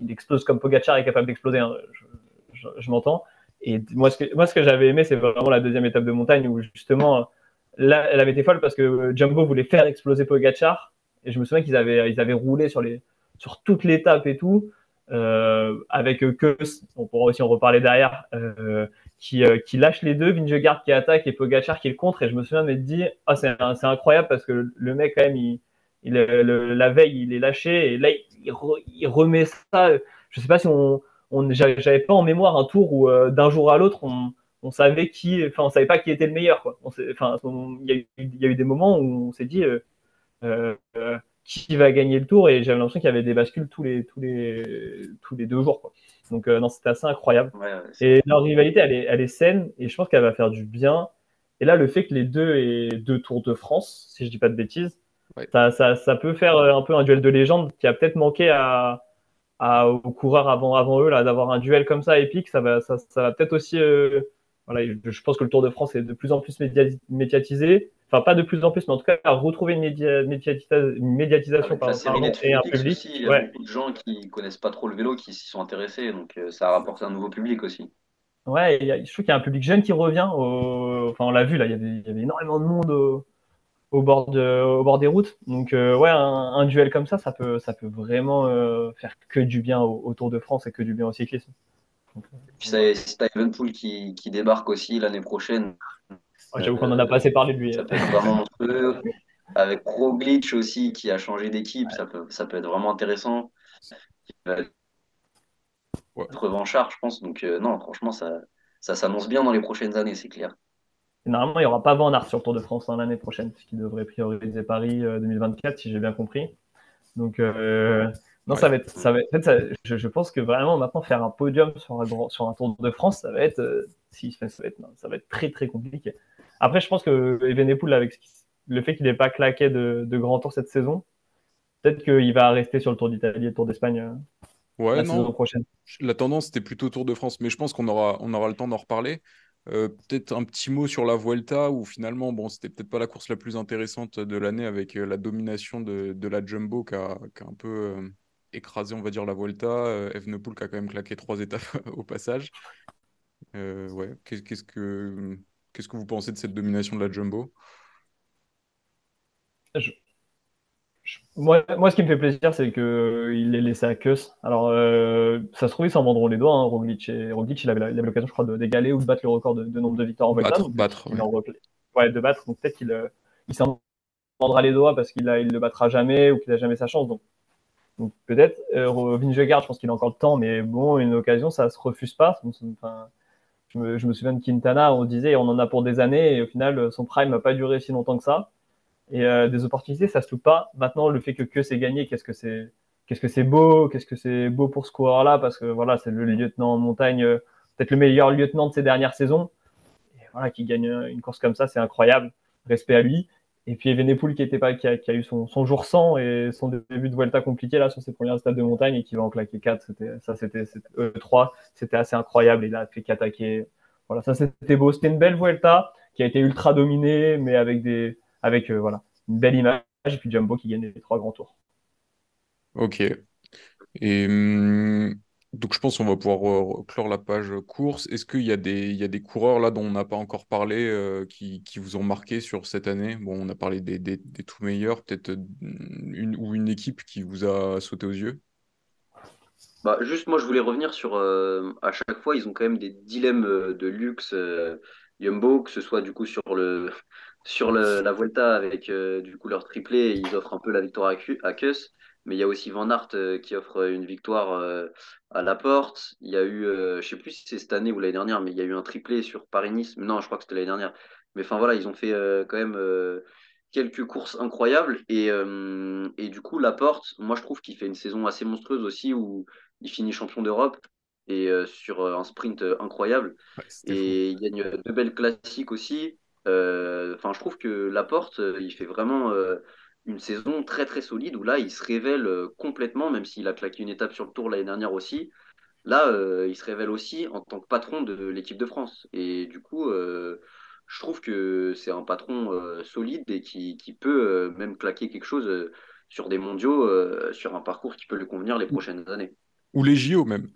Euh, il explose comme Pogacar est capable d'exploser. Hein, je, m'entends. Et moi, ce que, moi, ce que j'avais aimé, c'est vraiment la deuxième étape de montagne où justement, là, elle avait été folle parce que Jumbo voulait faire exploser Pogacar. Et je me souviens qu'ils avaient, ils avaient roulé sur, les, sur toute l'étape et tout. Euh, avec que on pourra aussi en reparler derrière, euh, qui, euh, qui, lâche les deux, Vingegaard qui attaque et Pogachar qui le contre. Et je me souviens de me dire, ah, c'est incroyable parce que le mec, quand même, il, il la veille, il est lâché et là, il, remet ça. Je sais pas si on, on j'avais pas en mémoire un tour où d'un jour à l'autre, on, on, savait qui, enfin, on savait pas qui était le meilleur. Quoi. Enfin, il y, a eu, il y a eu des moments où on s'est dit, qui va gagner le tour et j'avais l'impression qu'il y avait des bascules tous les tous les tous les deux jours quoi. Donc non c'était assez incroyable. et leur rivalité elle est elle est saine et je pense qu'elle va faire du bien. Et là le fait que les deux aient deux tours de France si je dis pas de bêtises, ça, ça, ça peut faire un peu un duel de légende qui a peut-être manqué à aux coureurs avant, avant eux, là, d'avoir un duel comme ça épique, ça va, ça, ça va peut-être aussi. Euh, voilà, je pense que le Tour de France est de plus en plus médiatisé. Enfin, pas de plus en plus, mais en tout cas, à retrouver une, médiatisation par, par et un public. il y a beaucoup de gens qui connaissent pas trop le vélo qui s'y sont intéressés, donc euh, ça a rapporté un nouveau public aussi. Ouais, je trouve qu'il y a un public jeune qui revient. Enfin, on l'a vu, là, il y, avait, il y avait énormément de monde au bord, de, au bord des routes. Donc euh, ouais, un, duel comme ça, ça peut, ça peut vraiment euh, faire que du bien au, Tour de France et que du bien au cyclisme. Puis si t'as Evenpool qui, qui débarque aussi l'année prochaine. J'avoue qu'on en a pas assez parlé de lui. Ça peut être vraiment monstrueux. Avec Roglic aussi qui a changé d'équipe, ça, peut, ça peut être vraiment intéressant. Il va être revanchard, je pense. Donc euh, non, franchement, ça, ça s'annonce bien dans les prochaines années, c'est clair. Normalement, il n'y aura pas Van Aert sur le Tour de France hein, l'année prochaine, puisqu'il devrait prioriser Paris 2024, euh, si j'ai bien compris. Donc, euh, non, ça va être. Ça va être je, pense que vraiment, maintenant, faire un podium sur un, sur un Tour de France, ça va être. Euh, si, ça, va être ça va être très, très compliqué. Après, je pense que Evenepoel, avec le fait qu'il n'ait pas claqué de, de grand tour cette saison, peut-être qu'il va rester sur le Tour d'Italie et le Tour d'Espagne. Ouais, la saison prochaine. La tendance, c'était plutôt Tour de France, mais je pense qu'on aura, on aura le temps d'en reparler. Euh, peut-être un petit mot sur la Vuelta, où finalement, bon, c'était peut-être pas la course la plus intéressante de l'année avec euh, la domination de, la Jumbo qui a, un peu euh, écrasé, on va dire, la Vuelta. Evenepoel qui a quand même claqué trois étapes [laughs] au passage. ouais, qu'est-ce que qu'est-ce que vous pensez de cette domination de la Jumbo? Moi, moi, ce qui me fait plaisir, c'est qu'il l'ait laissé à Kuss. Alors, euh, ça se trouve, ils s'en vendront les doigts. Hein, Roglic, et, Roglic, il avait l'occasion, je crois, d'égaler ou de battre le record de, nombre de victoires en Vuelta. Battre, battre ouais. de battre. Donc, peut-être qu'il euh, il s'en vendra les doigts parce qu'il il le battra jamais ou qu'il n'a jamais sa chance. Donc, donc peut-être. Euh, Vingegaard, je pense qu'il a encore le temps, mais bon, une occasion, ça se refuse pas. Enfin, je, me, je me souviens de Quintana, on disait, on en a pour des années, et au final, son prime n'a pas duré si longtemps que ça. Et euh, des opportunités, ça se loupe pas. Maintenant, le fait que que c'est gagné, qu'est-ce que c'est, qu'est-ce que c'est beau, qu'est-ce que c'est beau pour ce coureur-là, parce que voilà, c'est le lieutenant en montagne, euh, peut-être le meilleur lieutenant de ces dernières saisons. Voilà, qui gagne une course comme ça, c'est incroyable. Respect à lui. Et puis Evenepoel qui était pas, qui a, eu son, jour 100 et son début de Vuelta compliqué là sur ses premières stades de montagne et qui va en claquer 4, c'était, ça c'était, euh, 3, c'était assez incroyable. Il a fait qu'attaquer. Voilà, ça c'était beau. C'était une belle Vuelta qui a été ultra dominée, mais avec des, avec euh, voilà, une belle image, et puis Jumbo qui gagne les trois grands tours. Ok. Et hum, donc je pense qu'on va pouvoir clore la page course. Est-ce qu'il y, a des, il y a des coureurs là dont on n'a pas encore parlé euh, qui, qui, vous ont marqué sur cette année? Bon, on a parlé des, des, des tout meilleurs, peut-être euh, une ou une équipe qui vous a sauté aux yeux? Bah, juste moi je voulais revenir sur à chaque fois ils ont quand même des dilemmes de luxe Jumbo que ce soit du coup sur le sur la Vuelta avec euh, du coup leur triplé, ils offrent un peu la victoire à, à Kuss. Mais il y a aussi Van Aert euh, qui offre une victoire euh, à la porte. Il y a eu, je sais plus si c'est cette année ou l'année dernière, mais il y a eu un triplé sur Paris-Nice. Non, je crois que c'était l'année dernière. Mais enfin voilà, ils ont fait quand même quelques courses incroyables. Et, et du coup, la porte, moi je trouve qu'il fait une saison assez monstrueuse aussi où il finit champion d'Europe et sur un sprint incroyable. et il gagne deux belles classiques aussi. Euh, enfin, je trouve que Laporte, euh, il fait vraiment euh, une saison très très solide où là, il se révèle complètement, même s'il a claqué une étape sur le tour l'année dernière aussi. Là, il se révèle aussi en tant que patron de l'équipe de France. Et du coup, je trouve que c'est un patron solide et qui, qui peut même claquer quelque chose sur des mondiaux, sur un parcours qui peut lui convenir les prochaines années. Ou les JO même.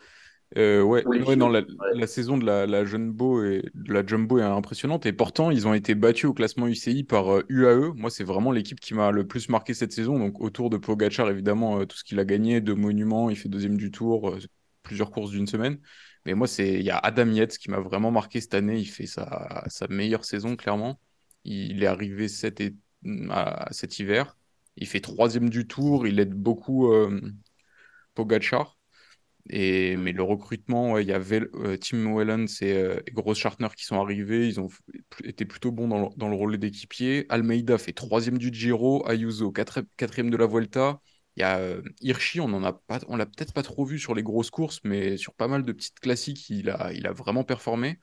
Euh, ouais, non, la, saison de la, la, Jumbo et, de la Jumbo est impressionnante et pourtant ils ont été battus au classement UCI par UAE. Moi, c'est vraiment l'équipe qui m'a le plus marqué cette saison. Donc autour de Pogachar, évidemment, euh, tout ce qu'il a gagné, de monuments, il fait deuxième du tour, euh, plusieurs courses d'une semaine. Mais moi, c'est il y a Adam Yates qui m'a vraiment marqué cette année. Il fait sa, sa meilleure saison clairement. Il est arrivé cet, à, cet hiver. Il fait troisième du tour. Il aide beaucoup Pogachar. Et, mais le recrutement, il y avait Tim Whelan et, et Gross Schartner qui sont arrivés. Ils ont été plutôt bons dans le, dans le rôle d'équipier. Almeida fait troisième du Giro. Ayuso, quatrième de la Vuelta. Il y a Hirschi, on en pas, on l'a peut-être pas trop vu sur les grosses courses, mais sur pas mal de petites classiques, il a, il a vraiment performé.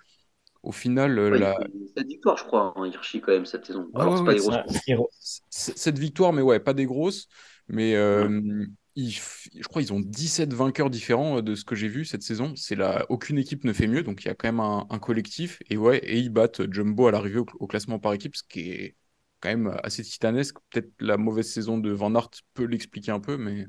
Au final, la... cette victoire, je crois, en Hirschi quand même cette saison. Alors, c'est pas des grosses. Cette victoire, mais ouais, pas des grosses. Mais je crois qu'ils ont 17 vainqueurs différents de ce que j'ai vu cette saison. C'est là, aucune équipe ne fait mieux, donc il y a quand même un, collectif. Et ouais, et ils battent Jumbo à l'arrivée au, classement par équipe, ce qui est quand même assez titanesque. Peut-être la mauvaise saison de Van Aert peut l'expliquer un peu, mais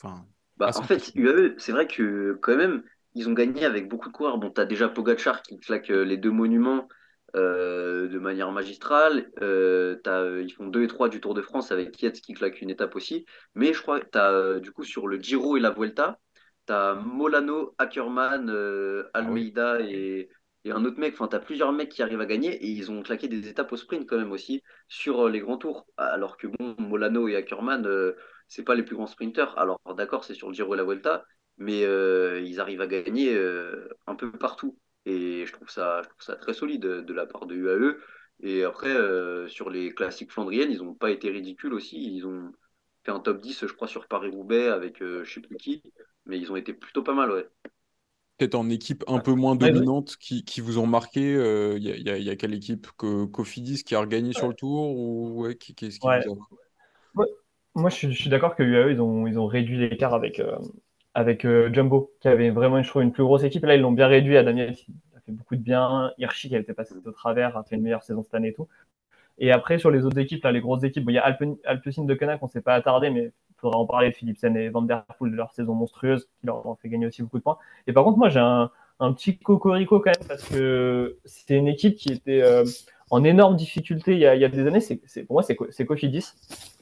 enfin. Bah, en fait, UAE, c'est vrai que quand même, ils ont gagné avec beaucoup de coureurs. Bon, tu as déjà Pogachar qui claque euh, les deux monuments euh, de manière magistrale. Euh, as, ils font 2 et 3 du Tour de France avec Yates qui claque une étape aussi. Mais je crois que tu as du coup sur le Giro et la Vuelta, tu as Molano, Ackermann, ah Almeida et et un autre mec, enfin, tu as plusieurs mecs qui arrivent à gagner et ils ont claqué des étapes au sprint quand même aussi sur euh, les grands tours. Alors que bon, Molano et Ackermann, euh, c'est pas les plus grands sprinteurs. Alors d'accord, c'est sur le Giro et la Vuelta, mais euh, ils arrivent à gagner un peu partout. Et je trouve ça, je trouve ça très solide de la part de UAE. Et après, sur les classiques flandriennes, ils n'ont pas été ridicules aussi. Ils ont fait un top 10, je crois, sur Paris-Roubaix avec je sais plus qui, mais ils ont été plutôt pas mal, ouais. Peut-être en équipe un peu moins dominante qui, qui, vous ont marqué Il euh, y, y, y, a quelle équipe que Cofidis qui a regagné sur le tour ou ouais, qui, Moi, je suis, d'accord que UAE, ils ont, ils ont réduit l'écart avec, euh, avec euh, Jumbo, qui avait vraiment, une plus grosse équipe. Là, ils l'ont bien réduit. Adam Yates, il a fait beaucoup de bien. Hirschi, qui a été passé au travers, a fait une meilleure saison cette année et tout. Et après, sur les autres équipes, là, les grosses équipes, il y a Alpecin de Konak, on ne s'est pas attardé, mais il faudra en parler de Philipsen et Van Der Poel de leur saison monstrueuse, qui leur ont fait gagner aussi beaucoup de points. Et par contre, moi, j'ai un, un, petit cocorico quand même, parce que c'était une équipe qui était euh, en énorme difficulté il y a, des années. C'est, pour moi, c'est Cofidis.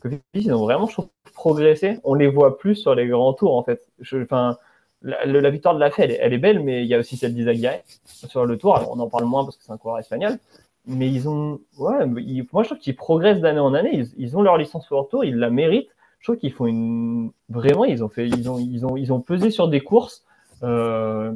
Cofidis, ils ont vraiment, je progressé. On les voit plus sur les grands tours, en fait. Enfin, la, victoire de la fête, elle, est belle, mais il y a aussi celle d'Isaac sur le tour. Alors, on en parle moins parce que c'est un coureur espagnol mais ils ont, ouais, moi je trouve qu'ils progressent d'année en année. Ils, ont leur licence World Tour, ils la méritent. Je trouve qu'ils font une, vraiment, ils ont fait, ils ont, ils ont, ils ont pesé sur des courses. Euh,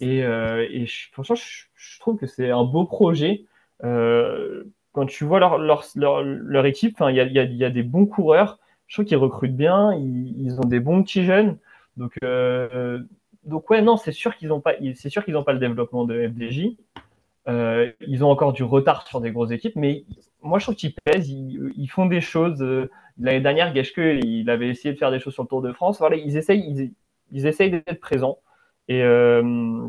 et, euh, et je, franchement, je, je, trouve que c'est un beau projet. Euh, quand tu vois leur, leur, leur, équipe, il y a, y, y a, des bons coureurs. Je trouve qu'ils recrutent bien. Ils, ont des bons petits jeunes. Donc, euh, donc ouais, non, c'est sûr qu'ils n'ont pas, c'est sûr qu'ils n'ont pas le développement de FDJ. Euh, ils ont encore du retard sur des grosses équipes, mais moi je trouve qu'ils pèsent, ils, font des choses. Euh, l'année dernière, Geschke, il avait essayé de faire des choses sur le Tour de France. Voilà, ils essayent, ils, ils essayent d'être présents. Et, euh,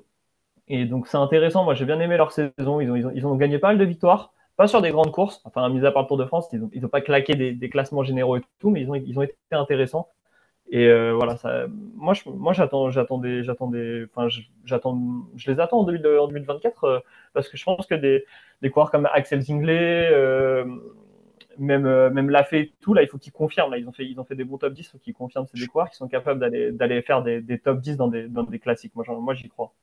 et donc c'est intéressant. Moi j'ai bien aimé leur saison. Ils ont, ils ont, ils, ont, gagné pas mal de victoires, pas sur des grandes courses. Enfin, mis à part le Tour de France, ils n'ont ils ont pas claqué des, classements généraux et tout, mais ils ont, ils ont été intéressants. Et euh, voilà, ça, moi, je, moi, j'attends, j'attends des, enfin, j'attends, je les attends en, 2024 euh, parce que je pense que des, des coureurs comme Axel Zinglet, euh, même, même Lafay tout, là, il faut qu'ils confirment. Là, ils ont fait, ils ont fait des bons top 10, il faut qu'ils confirment ces des coureurs qui sont capables d'aller, d'aller faire des, des, top 10 dans des, dans des classiques. Moi, moi, j'y crois.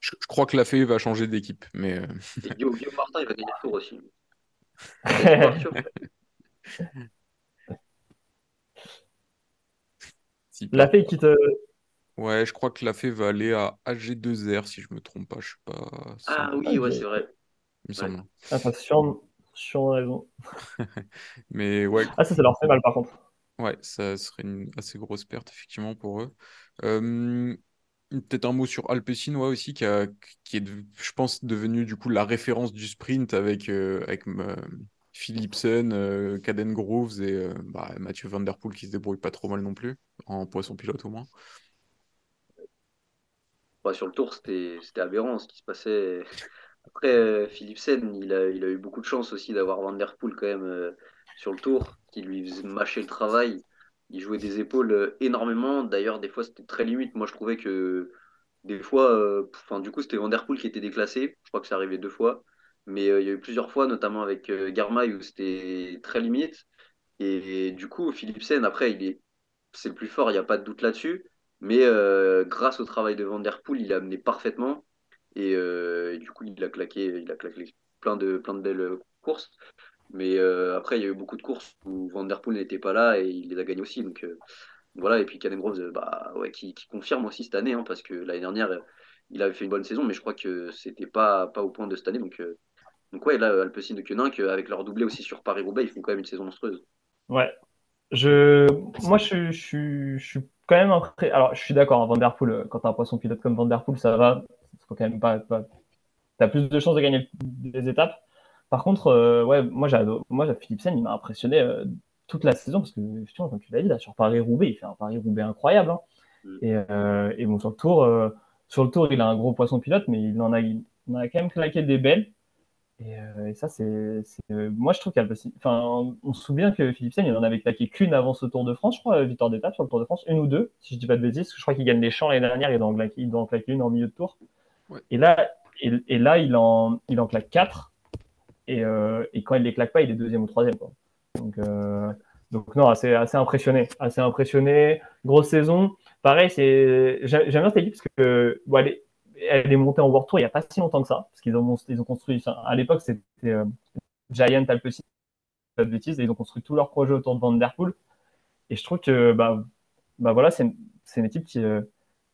Je, je, crois que Lafay va changer d'équipe, mais. Guillaume Martin, il va gagner le tour aussi. [laughs] La Fée quitte. Ouais, je crois que la Fée va aller à AG2R si je me trompe pas. Je suis pas. Ah oui, ouais, c'est vrai. Il me semble. Ah, sur, sur raison. [laughs] Mais ouais. Ah, ça, ça leur fait mal par contre. Ouais, ça serait une assez grosse perte effectivement pour eux. Euh, Peut-être un mot sur Alpecin ouais, aussi, qui, a, qui est, je pense, devenu du coup la référence du sprint avec, euh, avec euh, Philipsen, euh, Caden Groves et bah, Mathieu Van Der Poel qui se débrouille pas trop mal non plus, en poisson pilote au moins. Bah, sur le tour, c'était aberrant ce qui se passait. Après, Philipsen, il a, il a eu beaucoup de chance aussi d'avoir Van Der Poel quand même sur le tour, qui lui faisait mâcher le travail. Il jouait des épaules euh, énormément. D'ailleurs, des fois, c'était très limite. Moi, je trouvais que des fois, enfin, du coup, c'était Van Der Poel qui était déclassé. Je crois que ça arrivait deux fois. Mais euh, il y a eu plusieurs fois, notamment avec euh, Garmaï, où c'était très limite. Et, du coup, Philipsen, après, il est, c'est le plus fort, il n'y a pas de doute là-dessus. Mais euh, grâce au travail de Van Der Poel, il a amené parfaitement. Et, du coup, il a claqué, il a claqué plein de, plein de belles courses. Mais après, il y a eu beaucoup de courses où Van Der Poel n'était pas là et il les a gagnées aussi. Donc, voilà, et puis Caden Groves, bah, ouais, qui, confirme aussi cette année, hein, parce que l'année dernière, il avait fait une bonne saison, mais je crois que c'était pas, pas au point de cette année. Donc, donc ouais, là, Alpecin de Quenin, avec leur doublé aussi sur Paris-Roubaix, ils font quand même une saison monstrueuse. Ouais. Je... Moi, je, je, suis quand même après. Alors, je suis d'accord, hein, Vanderpool, quand t'as un poisson pilote comme Vanderpool, ça va. Faut quand même pas... T'as plus de chances de gagner des étapes. Par contre, euh, ouais, moi, moi, Philipsen, il m'a impressionné euh, toute la saison parce que, justement, comme tu l'as dit, là, sur Paris-Roubaix, il fait un Paris-Roubaix incroyable. Hein. Mm. Et, euh, et, bon, sur le tour, euh, sur le tour, il a un gros poisson pilote, mais il en a, il en a quand même claqué des belles. Euh, et, ça, c'est, moi, je trouve qu'il enfin, on se souvient que Philipsen, il en avait claqué qu'une avant ce Tour de France, je crois, victoire d'étape sur le Tour de France, une ou deux, si je dis pas de bêtises. Je crois qu'il gagne des champs l'année dernière, il doit en claquer, il doit en claquer une en milieu de tour. Et là, et, là, il en, il en claque quatre. Et, euh, et, quand il les claque pas, il est deuxième ou troisième. Euh, donc non, assez, assez impressionné, assez impressionné. Grosse saison. Pareil, c'est j'aime bien cette équipe parce que bon, elle, est, montée en World Tour il n'y a pas si longtemps que ça, parce qu'ils ont, construit. à l'époque, c'était euh, Giant Alpecin, pas de bêtises, et ils ont construit tout leur projet autour de Van Der Poel. Et je trouve que bah, bah voilà, c'est une équipe qui, euh,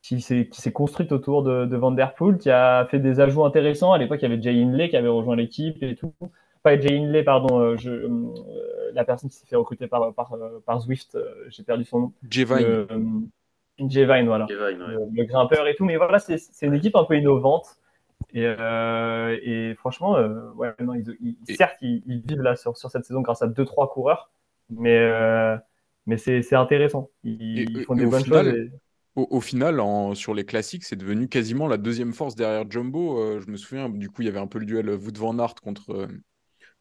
qui s'est construite autour de, de Van Der Poel, qui a fait des ajouts intéressants. À l'époque, il y avait Jay Hindley qui avait rejoint l'équipe et tout. Pas Jay Hindley, pardon, euh, je, euh, la personne qui s'est fait recruter par, par, euh, par Zwift, j'ai perdu son nom. Jay Vine. Jay Vine, voilà. le, grimpeur et tout. Mais voilà, c'est une équipe un peu innovante. Et, et franchement, ouais, non, ils, certes, ils, vivent là sur, sur, cette saison grâce à 2-3 coureurs, mais, mais c'est intéressant. Ils, font des bonnes choses. Au, final, sur les classiques, c'est devenu quasiment la deuxième force derrière Jumbo. Euh, je me souviens, du coup, il y avait un peu le duel Wout van Aert contre, euh,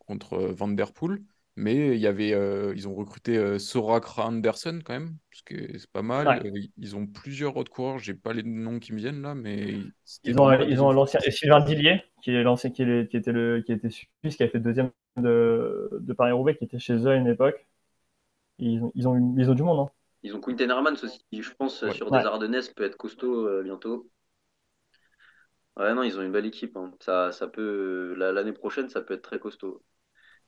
contre euh, Van Der Poel. Mais il y avait, ils ont recruté Sorak Andersen quand même, parce que c'est pas mal. ils ont plusieurs autres coureurs, j'ai pas les noms qui me viennent là, mais ils ont, ils ont l'ancien Sylvain Dillier, qui est l'ancien qui, qui, était le qui était suisse, qui a fait deuxième de, de Paris Roubaix, qui était chez eux à une époque. Ils ont, ils ont, ils ont du monde, hein. Ils ont Quinten Hermans aussi, je pense, sur des Ardennaises peut être costaud euh, bientôt. Ouais, non, ils ont une belle équipe. Hein. Ça, ça peut l'année prochaine, ça peut être très costaud.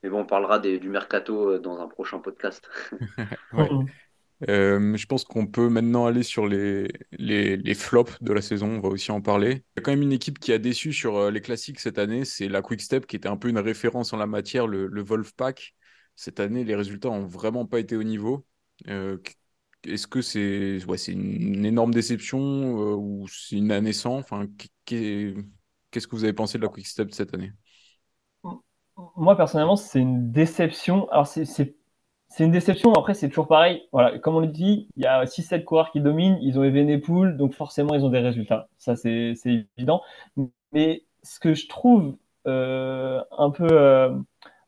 Mais bon, on parlera du mercato euh, dans un prochain podcast. [laughs] Euh, je pense qu'on peut maintenant aller sur les, les, flops de la saison. On va aussi en parler. Il y a quand même une équipe qui a déçu sur les classiques cette année. C'est la Quick Step qui était un peu une référence en la matière, le, le Wolfpack. Cette année, les résultats n'ont vraiment pas été au niveau. Est-ce que c'est ouais, c'est une énorme déception euh, ou c'est une année sans? Enfin, Qu'est-ce que vous avez pensé de la Quick Step cette année? Moi, personnellement, c'est une déception. Alors, c'est une déception. Après, c'est toujours pareil. Voilà, comme on le dit, il y a 6-7 coureurs qui dominent. Ils ont Evenepoel, donc forcément, ils ont des résultats. Ça, c'est évident. Mais ce que je trouve euh, un peu. Euh,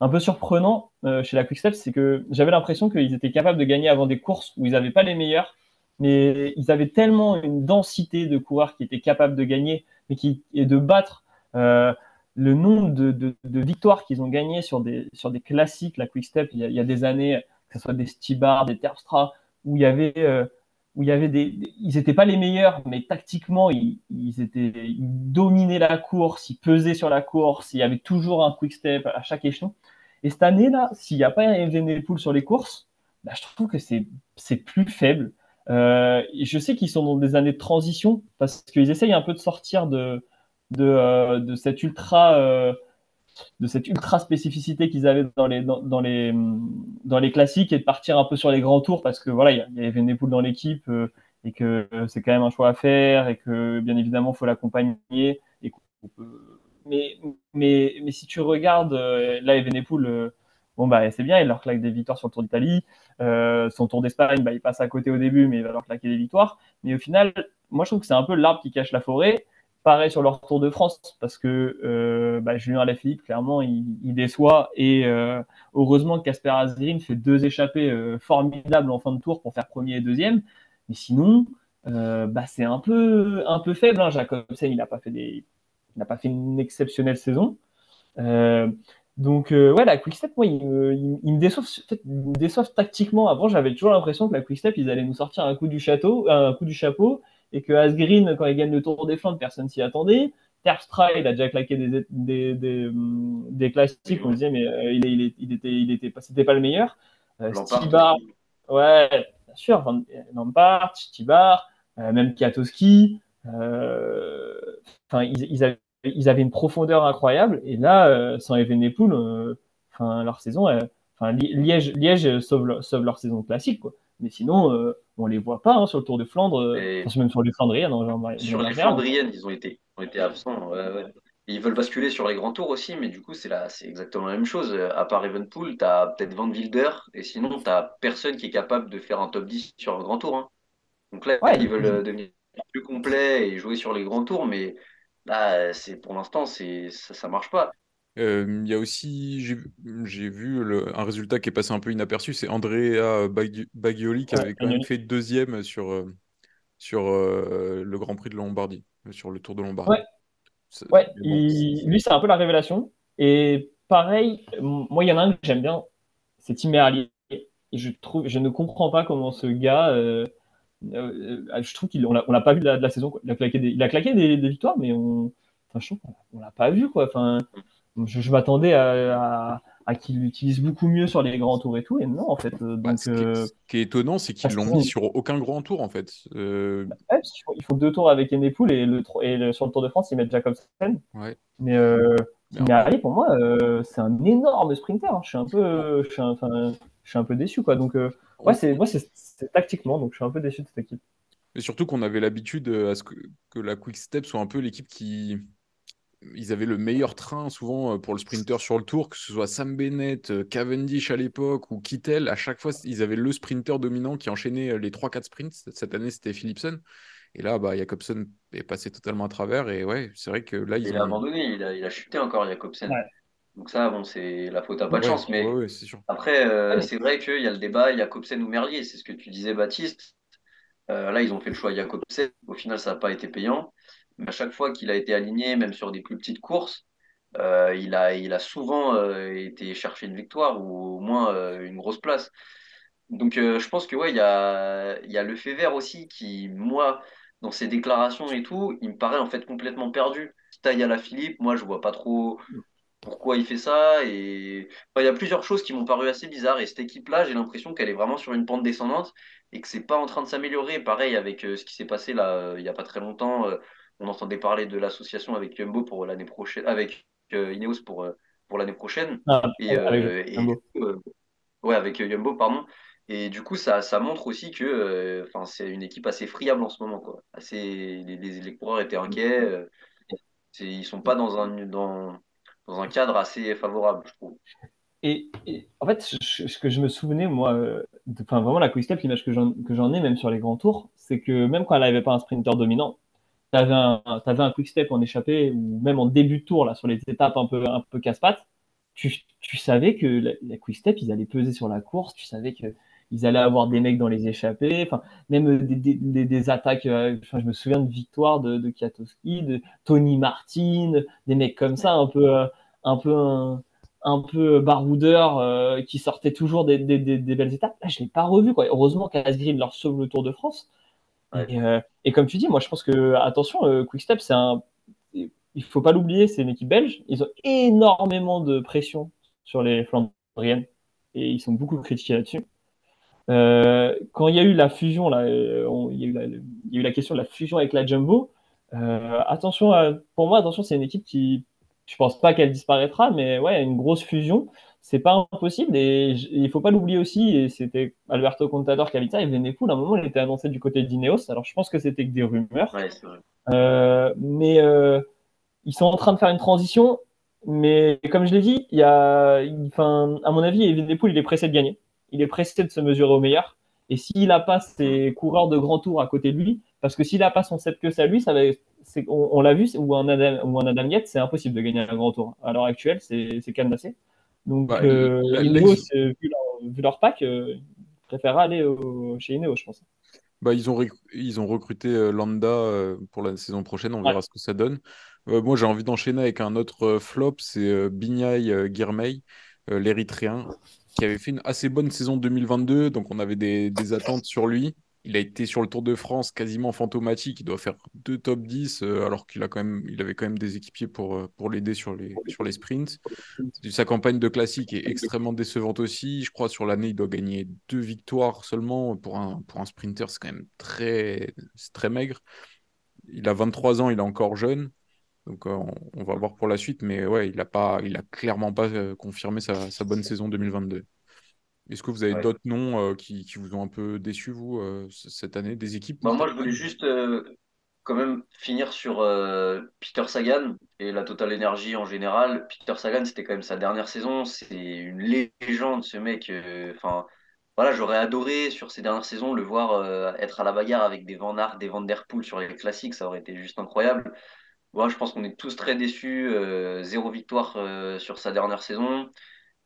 un peu surprenant euh, chez la Quickstep, c'est que j'avais l'impression qu'ils étaient capables de gagner avant des courses où ils n'avaient pas les meilleurs, mais ils avaient tellement une densité de coureurs qui étaient capables de gagner mais qui, et de battre euh, le nombre de, victoires qu'ils ont gagnées sur des, sur des classiques, la Quickstep, il, il y a des années, que ce soit des Stibar, des Terpstra, où il y avait, euh, où il y avait des, ils n'étaient pas les meilleurs, mais tactiquement, ils, ils, étaient, ils dominaient la course, ils pesaient sur la course, il y avait toujours un Quickstep à chaque échelon. Et cette année-là, s'il n'y a pas un Evenepoel sur les courses, bah, je trouve que c'est plus faible. Euh, je sais qu'ils sont dans des années de transition parce qu'ils essayent un peu de sortir de, de, euh, de cette ultra euh, de cette ultra spécificité qu'ils avaient dans les dans, les dans les classiques et de partir un peu sur les grands tours parce que voilà il y a, Evenepoel dans l'équipe euh, et que c'est quand même un choix à faire et que bien évidemment faut l'accompagner mais, mais, mais si tu regardes, euh, là, Evenepoel, euh, bon, bah, c'est bien, il leur claque des victoires sur le Tour d'Italie. Euh, son Tour d'Espagne, bah, il passe à côté au début, mais il va leur claquer des victoires. Mais au final, moi, je trouve que c'est un peu l'arbre qui cache la forêt. Pareil sur leur Tour de France, parce que euh, bah, Julien Alaphilippe, clairement, il, il, déçoit. Et euh, heureusement que Casper Azrin fait deux échappées euh, formidables en fin de tour pour faire premier et deuxième. Mais sinon, bah, c'est un peu, un peu faible. Hein. Jacobsen, il n'a pas fait des pas fait une exceptionnelle saison. Euh, donc, euh, ouais, la Quickstep, moi, ils, me déçoivent, tactiquement. Avant, j'avais toujours l'impression que la Quickstep, ils allaient nous sortir un coup du château, un coup du chapeau, et que Asgreen, quand il gagne le Tour des Flandres, personne s'y attendait. Terpstra, il a déjà claqué des, des, des, des classiques, on disait, mais euh, il, il, il, était, il était pas, c'était pas le meilleur. Stibar, ouais, sûr, Van, Lampard, Tibar, même Kiatowski. Enfin, ils, ils, avaient, ils, avaient, une profondeur incroyable. Et là, sans Evenepoel, enfin, leur saison, enfin, Liège, Liège sauve, sauve, leur saison classique. Quoi. Mais sinon, euh, on les voit pas hein, sur le Tour de Flandre, même sur les Flandriennes. Hein, sur les Flandriennes, ils ont été, ont été absents. Ils veulent basculer sur les grands tours aussi, mais du coup, c'est exactement la même chose. À part Evenpool, tu as peut-être Van Wilder, et sinon, tu personne qui est capable de faire un top 10 sur un grand tour. Hein. Donc là, ils veulent euh, devenir plus complet et jouer sur les grands tours, mais là, pour l'instant, ça, ça marche pas. Euh, il y a aussi, j'ai vu un résultat qui est passé un peu inaperçu, c'est Andrea Bagioli qui avait quand même fait deuxième sur, euh, sur euh, le Grand Prix de Lombardie, sur le Tour de Lombardie. Ouais, lui c'est un peu la révélation. Et pareil, moi il y en a un que j'aime bien, c'est Tim Merlier. Et je, trouve, je ne comprends pas comment ce gars, je trouve qu'on on l'a pas vu de la, saison. Il a claqué des, il a claqué des, victoires, mais on, enfin, je trouve qu'on l'a pas vu. Quoi. Enfin, je, m'attendais à, qu'il l'utilise beaucoup mieux sur les grands tours et tout, et non, en fait. Euh, bah, euh, ce, qui est, étonnant, c'est qu'ils l'ont mis sur aucun grand tour, en fait. Euh... Bah, ils font deux tours avec Enepool et, le, et sur le Tour de France, ils mettent Jacobsen. Ouais. Mais, euh, mais allez, pour moi, euh, c'est un énorme sprinter. Hein. Je, suis un peu, je, suis un, je suis un peu déçu, quoi. Donc, ouais, c'est, moi, c'est, tactiquement, donc je suis un peu déçu de cette équipe. Et surtout qu'on avait l'habitude à ce que, que la Quick Step soit un peu l'équipe qui ils avaient le meilleur train souvent euh, pour le sprinter sur le tour, que ce soit Sam Bennett, euh, Cavendish à l'époque ou Kittel. À chaque fois, ils avaient le sprinter dominant qui enchaînait euh, les 3-4 sprints. Cette année, c'était Philipson. Et là, bah, Jacobsen est passé totalement à travers. Et ouais, c'est vrai que là, ils il a abandonné, il a, il a, chuté encore, Jacobsen. Donc ça, bon, c'est la faute à pas de chance. Mais après, c'est vrai qu'il y a le débat Jacobsen ou Merlier. C'est ce que tu disais, Baptiste. là, ils ont fait le choix Jacobsen. Au final, ça n'a pas été payant à chaque fois qu'il a été aligné, même sur des plus petites courses, euh, il, a, il a souvent euh, été chercher une victoire ou au moins euh, une grosse place. Donc je pense que ouais, il y a, y a le fait vert aussi qui, moi, dans ses déclarations et tout, il me paraît en fait complètement perdu. Taille Philippe, moi je vois pas trop pourquoi il fait ça. Et il y a plusieurs choses qui m'ont paru assez bizarres. Et cette équipe-là, j'ai l'impression qu'elle est vraiment sur une pente descendante et que c'est pas en train de s'améliorer. Pareil avec ce qui s'est passé là il y a pas très longtemps on entendait parler de l'association avec Jumbo pour l'année prochaine, avec euh, Ineos pour, euh, pour l'année prochaine. Ah, et, avec euh, ouais, avec Jumbo, pardon. Et du coup, ça, ça montre aussi que enfin c'est une équipe assez friable en ce moment. Quoi. Assez, les, les, coureurs étaient inquiets. ils sont pas dans un, dans, dans un cadre assez favorable, je trouve. Et, en fait, ce que je me souvenais, moi, enfin, vraiment la quick l'image que j'en ai, même sur les grands tours, c'est que même quand elle n'avait pas un sprinter dominant, tu avais un, quick step en échappée ou même en début de tour là sur les étapes un peu un peu casse-pattes, tu, tu, savais que la, quick step ils allaient peser sur la course, tu savais que ils allaient avoir des mecs dans les échappées, enfin même des, des, des, attaques. Euh, je me souviens de victoire de, de Kiatowski, de Tony Martin, des mecs comme ça un peu euh, un peu un, peu baroudeur euh, qui sortaient toujours des, belles étapes. Là, je l'ai pas revu quoi. Heureusement qu'Asgreen leur sauve le Tour de France. Euh, et, comme tu dis, moi je pense que, attention, euh, Quickstep, c'est un. Il faut pas l'oublier, c'est une équipe belge. Ils ont énormément de pression sur les Flandriennes et ils sont beaucoup critiqués là-dessus. Euh, quand il y a eu la fusion, là, il, y a eu la, question de la fusion avec la Jumbo. attention, pour moi, attention, c'est une équipe qui, je pense pas qu'elle disparaîtra, mais ouais, une grosse fusion c'est pas impossible et il faut pas l'oublier aussi et c'était Alberto Contador qui avait dit ça et Venepool à un moment il était annoncé du côté d'Ineos alors je pense que c'était que des rumeurs. Euh, mais euh, ils sont en train de faire une transition mais comme je l'ai dit il y a enfin à mon avis Venepool il est pressé de gagner. Il est pressé de se mesurer au meilleur. Et s'il a pas ses coureurs de grand tour à côté de lui parce que s'il a pas son 7 que ça lui ça va on, on l'a vu ou un Adam ou un Adam c'est impossible de gagner un grand tour. À l'heure actuelle c'est cadenassé donc, euh, vu, leur, pack, euh, ils aller chez Ineos, je pense. Bah, ils, ont ils ont recruté euh, Landa euh, pour la saison prochaine, on verra ce que ça donne. moi, j'ai envie d'enchaîner avec un autre flop, c'est Binyai Girmay, l'Érythréen, qui avait fait une assez bonne saison 2022, donc on avait des, des attentes sur lui. Il a été sur le Tour de France quasiment fantomatique. Il doit faire deux top 10, euh, alors qu'il a quand il avait quand même des équipiers pour, euh, l'aider sur les, sprints. Sa campagne de classique est extrêmement décevante aussi. Je crois sur l'année, il doit gagner deux victoires seulement. Pour un, sprinter, c'est quand même très, maigre. Il a 23 ans, il est encore jeune. Donc euh, on, va voir pour la suite. Mais ouais, il n'a clairement pas confirmé sa, sa bonne saison 2022. Est-ce que vous avez d'autres noms euh, qui, qui, vous ont un peu déçu, vous, euh, cette année, des équipes? Bah, Moi, je voulais juste euh, quand même finir sur Peter Sagan et la Total Energy en général. Peter Sagan, c'était quand même sa dernière saison. C'est une légende, ce mec. Enfin, voilà, j'aurais adoré sur ces dernières saisons le voir être à la bagarre avec des Van Aert, des Van Der Poel sur les classiques. Ça aurait été juste incroyable. Moi, je pense qu'on est tous très déçus. zéro victoire sur sa dernière saison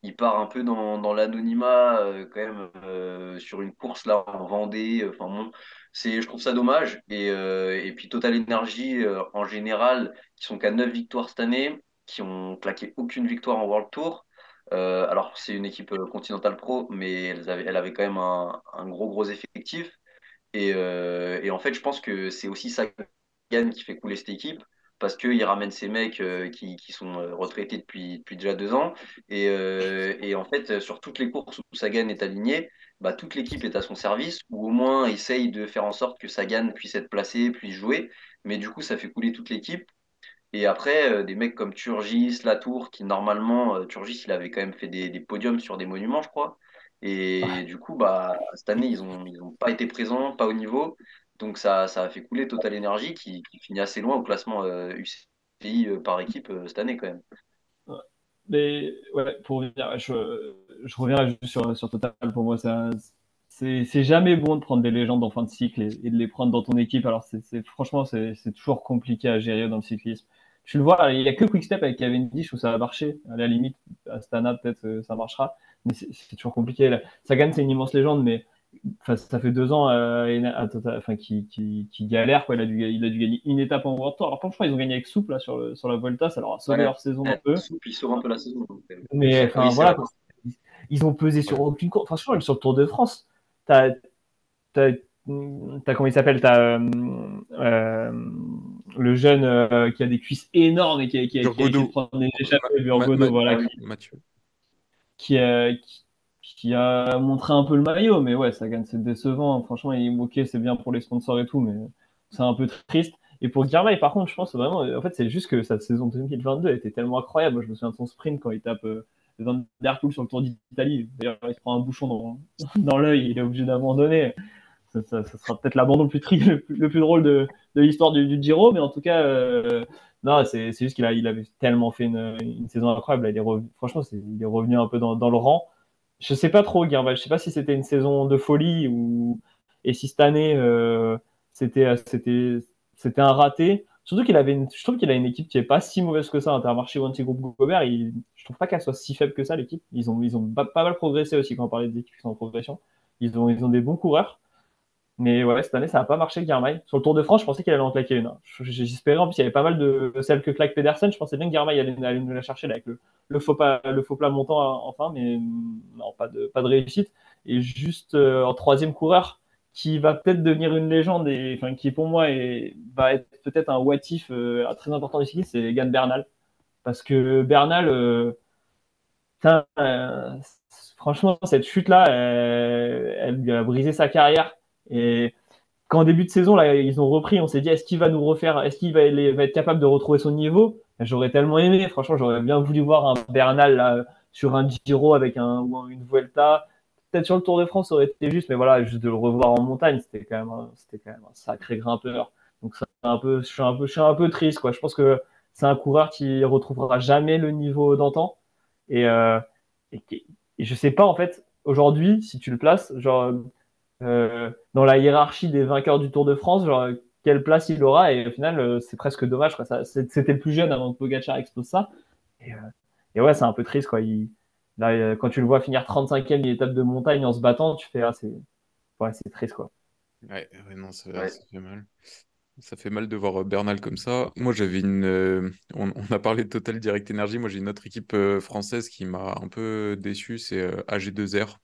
il part un peu dans, l'anonymat euh, quand même euh, sur une course là en Vendée. Enfin bon, c'est, je trouve ça dommage. Et, euh, puis Total Energy en général, qui sont qu'à 9 victoires cette année, qui ont claqué aucune victoire en World Tour. alors c'est une équipe Continental Pro, mais elle avait, quand même un, un gros gros effectif. Et, et, en fait, je pense que c'est aussi ça qui fait couler cette équipe parce qu'il ramène ces mecs euh, qui, qui, sont euh, retraités depuis, depuis déjà deux ans. Et, euh, et, en fait, sur toutes les courses où Sagan est aligné, bah, toute l'équipe est à son service, ou au moins essaye de faire en sorte que Sagan puisse être placé, puisse jouer. Mais du coup, ça fait couler toute l'équipe. Et après, des mecs comme Turgis, Latour, qui normalement, Turgis, il avait quand même fait des, des podiums sur des monuments, je crois. Et du coup, bah, cette année, ils n'ont ils ont pas été présents, pas au niveau. Donc ça, ça a fait couler Total Energy qui, finit assez loin au classement UCI euh, euh, par équipe euh, cette année quand même. Mais ouais, pour revenir, je, reviens sur, sur Total. Pour moi, c'est jamais bon de prendre des légendes en fin de cycle et, de les prendre dans ton équipe. Alors, c'est franchement, c'est toujours compliqué à gérer dans le cyclisme. Tu le vois, il n'y a que Quickstep avec Cavendish où ça va marcher. À la limite, Astana, peut-être ça marchera. Mais c'est toujours compliqué. Sagan, c'est une immense légende, mais ça fait deux ans euh, enfin, qui, qui, qui, galère. Quoi. Il, a dû, il a dû gagner une étape en World Tour. Alors, franchement, ils ont gagné avec Souple là, sur, sur la Volta. Ça leur a sauvé leur saison un peu. Souple, ils sauvent un peu la saison. Mais enfin, voilà. Ils ont pesé sur aucune course. Franchement, sur le Tour de France, t'as. As, as, comment il s'appelle T'as euh, euh, le jeune euh, qui a des cuisses énormes et qui, qui, qui a essayé de prendre des échappées, Burgodo, voilà. Mathieu. Qui, qui, qui a montré un peu le maillot, mais ouais, ça gagne, c'est décevant. Franchement, il, ok, c'est bien pour les sponsors et tout, mais c'est un peu triste. Et pour Girmay, par contre, je pense vraiment, en fait, c'est juste que sa saison 2022 était tellement incroyable. Moi, je me souviens de son sprint quand il tape euh, Van Der Poel sur le Tour d'Italie. D'ailleurs, il se prend un bouchon dans, [laughs] l'œil, il est obligé d'abandonner. Ça, sera peut-être l'abandon le plus, tri, [laughs] le, drôle de, l'histoire du, Giro, mais en tout cas, euh, non, c'est juste qu'il a, avait tellement fait une, saison incroyable. il est franchement, il est revenu un peu dans le rang je sais pas trop, Guerval. Je sais pas si c'était une saison de folie ou et si cette année euh, c'était un raté. Surtout qu'il avait, une... je trouve qu'il a une équipe qui est pas si mauvaise que ça. Intermarché ou anti-groupe Gobert, il... je trouve pas qu'elle soit si faible que ça l'équipe. Ils ont ils ont pas, mal progressé aussi quand on parlait des équipes qui sont en progression. Ils ont des bons coureurs. Mais ouais, cette année, ça n'a pas marché, Guermail. Sur le Tour de France, je pensais qu'il allait en claquer une. J'espérais, en plus, il y avait pas mal de celles que claque Pedersen. Je pensais bien que Guermail allait, nous la chercher avec le, faux pas, le faux plat montant euh, enfin, mais non, pas de, pas de réussite. Et juste euh, en troisième coureur, qui va peut-être devenir une légende et enfin, qui pour moi va être peut-être un what if euh, très important du cyclisme, c'est Gann Bernal. Parce que Bernal, franchement, cette chute-là, elle lui a brisé sa carrière et quand début de saison, là, ils ont repris, on s'est dit, est-ce qu'il va nous refaire, est-ce qu'il va, être capable de retrouver son niveau? J'aurais tellement aimé, franchement, j'aurais bien voulu voir un Bernal sur un Giro avec un, ou une Vuelta. Peut-être sur le Tour de France, ça aurait été juste, mais voilà, juste de le revoir en montagne, c'était quand même, c'était quand même un sacré grimpeur. Donc, un peu, je suis un peu, je suis un peu triste, quoi. Je pense que c'est un coureur qui retrouvera jamais le niveau d'antan. Et, euh, et, et, je sais pas, en fait, aujourd'hui, si tu le places, genre, dans la hiérarchie des vainqueurs du Tour de France, genre, quelle place il aura. Et au final, euh, c'est presque dommage. C'était le plus jeune avant que Pogacar explose ça. Et, euh, et ouais, c'est un peu triste. Quoi. Il, là, quand tu le vois finir 35e étape de montagne en se battant, tu fais, ah, c'est ouais, triste. Quoi. Ouais, ouais non, ça, fait mal. Ça fait mal de voir Bernal comme ça. Moi, j'avais une. on, a parlé de Total Direct Energy. Moi, j'ai une autre équipe française qui m'a un peu déçu. C'est AG2R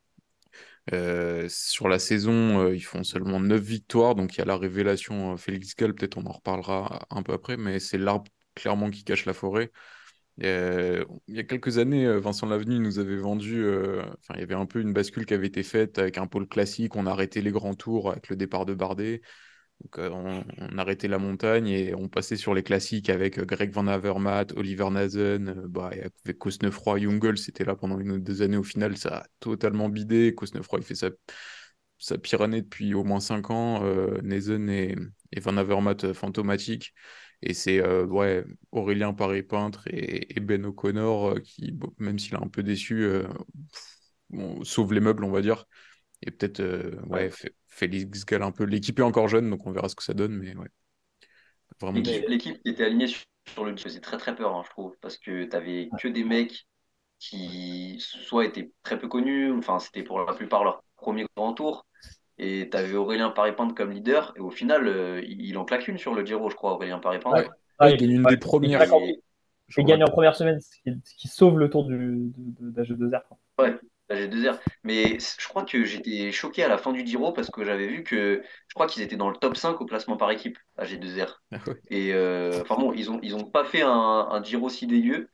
sur la saison, ils font seulement 9 victoires, donc il y a la révélation Félix Gall, peut-être on en reparlera un peu après, mais c'est l'arbre clairement qui cache la forêt. il y a quelques années, Vincent Lavenu nous avait vendu, enfin il y avait un peu une bascule qui avait été faite avec un pôle classique, on arrêtait les grands tours avec le départ de Bardet. Donc, on, arrêtait la montagne et on passait sur les classiques avec Greg Van Avermaet, Oliver Nazen, bah, avec Cosnefroy, Jungel, c'était là pendant une ou deux années. Au final, ça a totalement bidé. Cosnefroy, il fait sa, sa pire année depuis au moins cinq ans. Nazen et, Van Avermaet fantomatiques. Et c'est ouais, Aurélien Paré-Peintre et, Ben O'Connor qui, même s'il a un peu déçu, sauve les meubles, on va dire. Et peut-être ouais, Félix Gall un peu. L'équipe est encore jeune, donc on verra ce que ça donne, mais ouais. Vraiment. L'équipe qui était alignée sur le faisait très très peur, hein, je trouve, parce que tu avais que des mecs qui soit étaient très peu connus, enfin c'était pour la plupart leur premier grand tour, et tu avais Aurélien Paré-Pinte comme leader, et au final, euh, il en claque une sur le Giro, je crois, Aurélien Paré-Pinte. Ouais. il gagne une des premières. Il, gagne en première semaine, ce qui, sauve le tour du, d'AG2R. Ouais, AG2R. Mais je crois que j'étais choqué à la fin du Giro parce que j'avais vu que je crois qu'ils étaient dans le top 5 au classement par équipe, AG2R. Ah et euh, enfin bon, ils ont, ils ont pas fait un, un Giro si dégueu.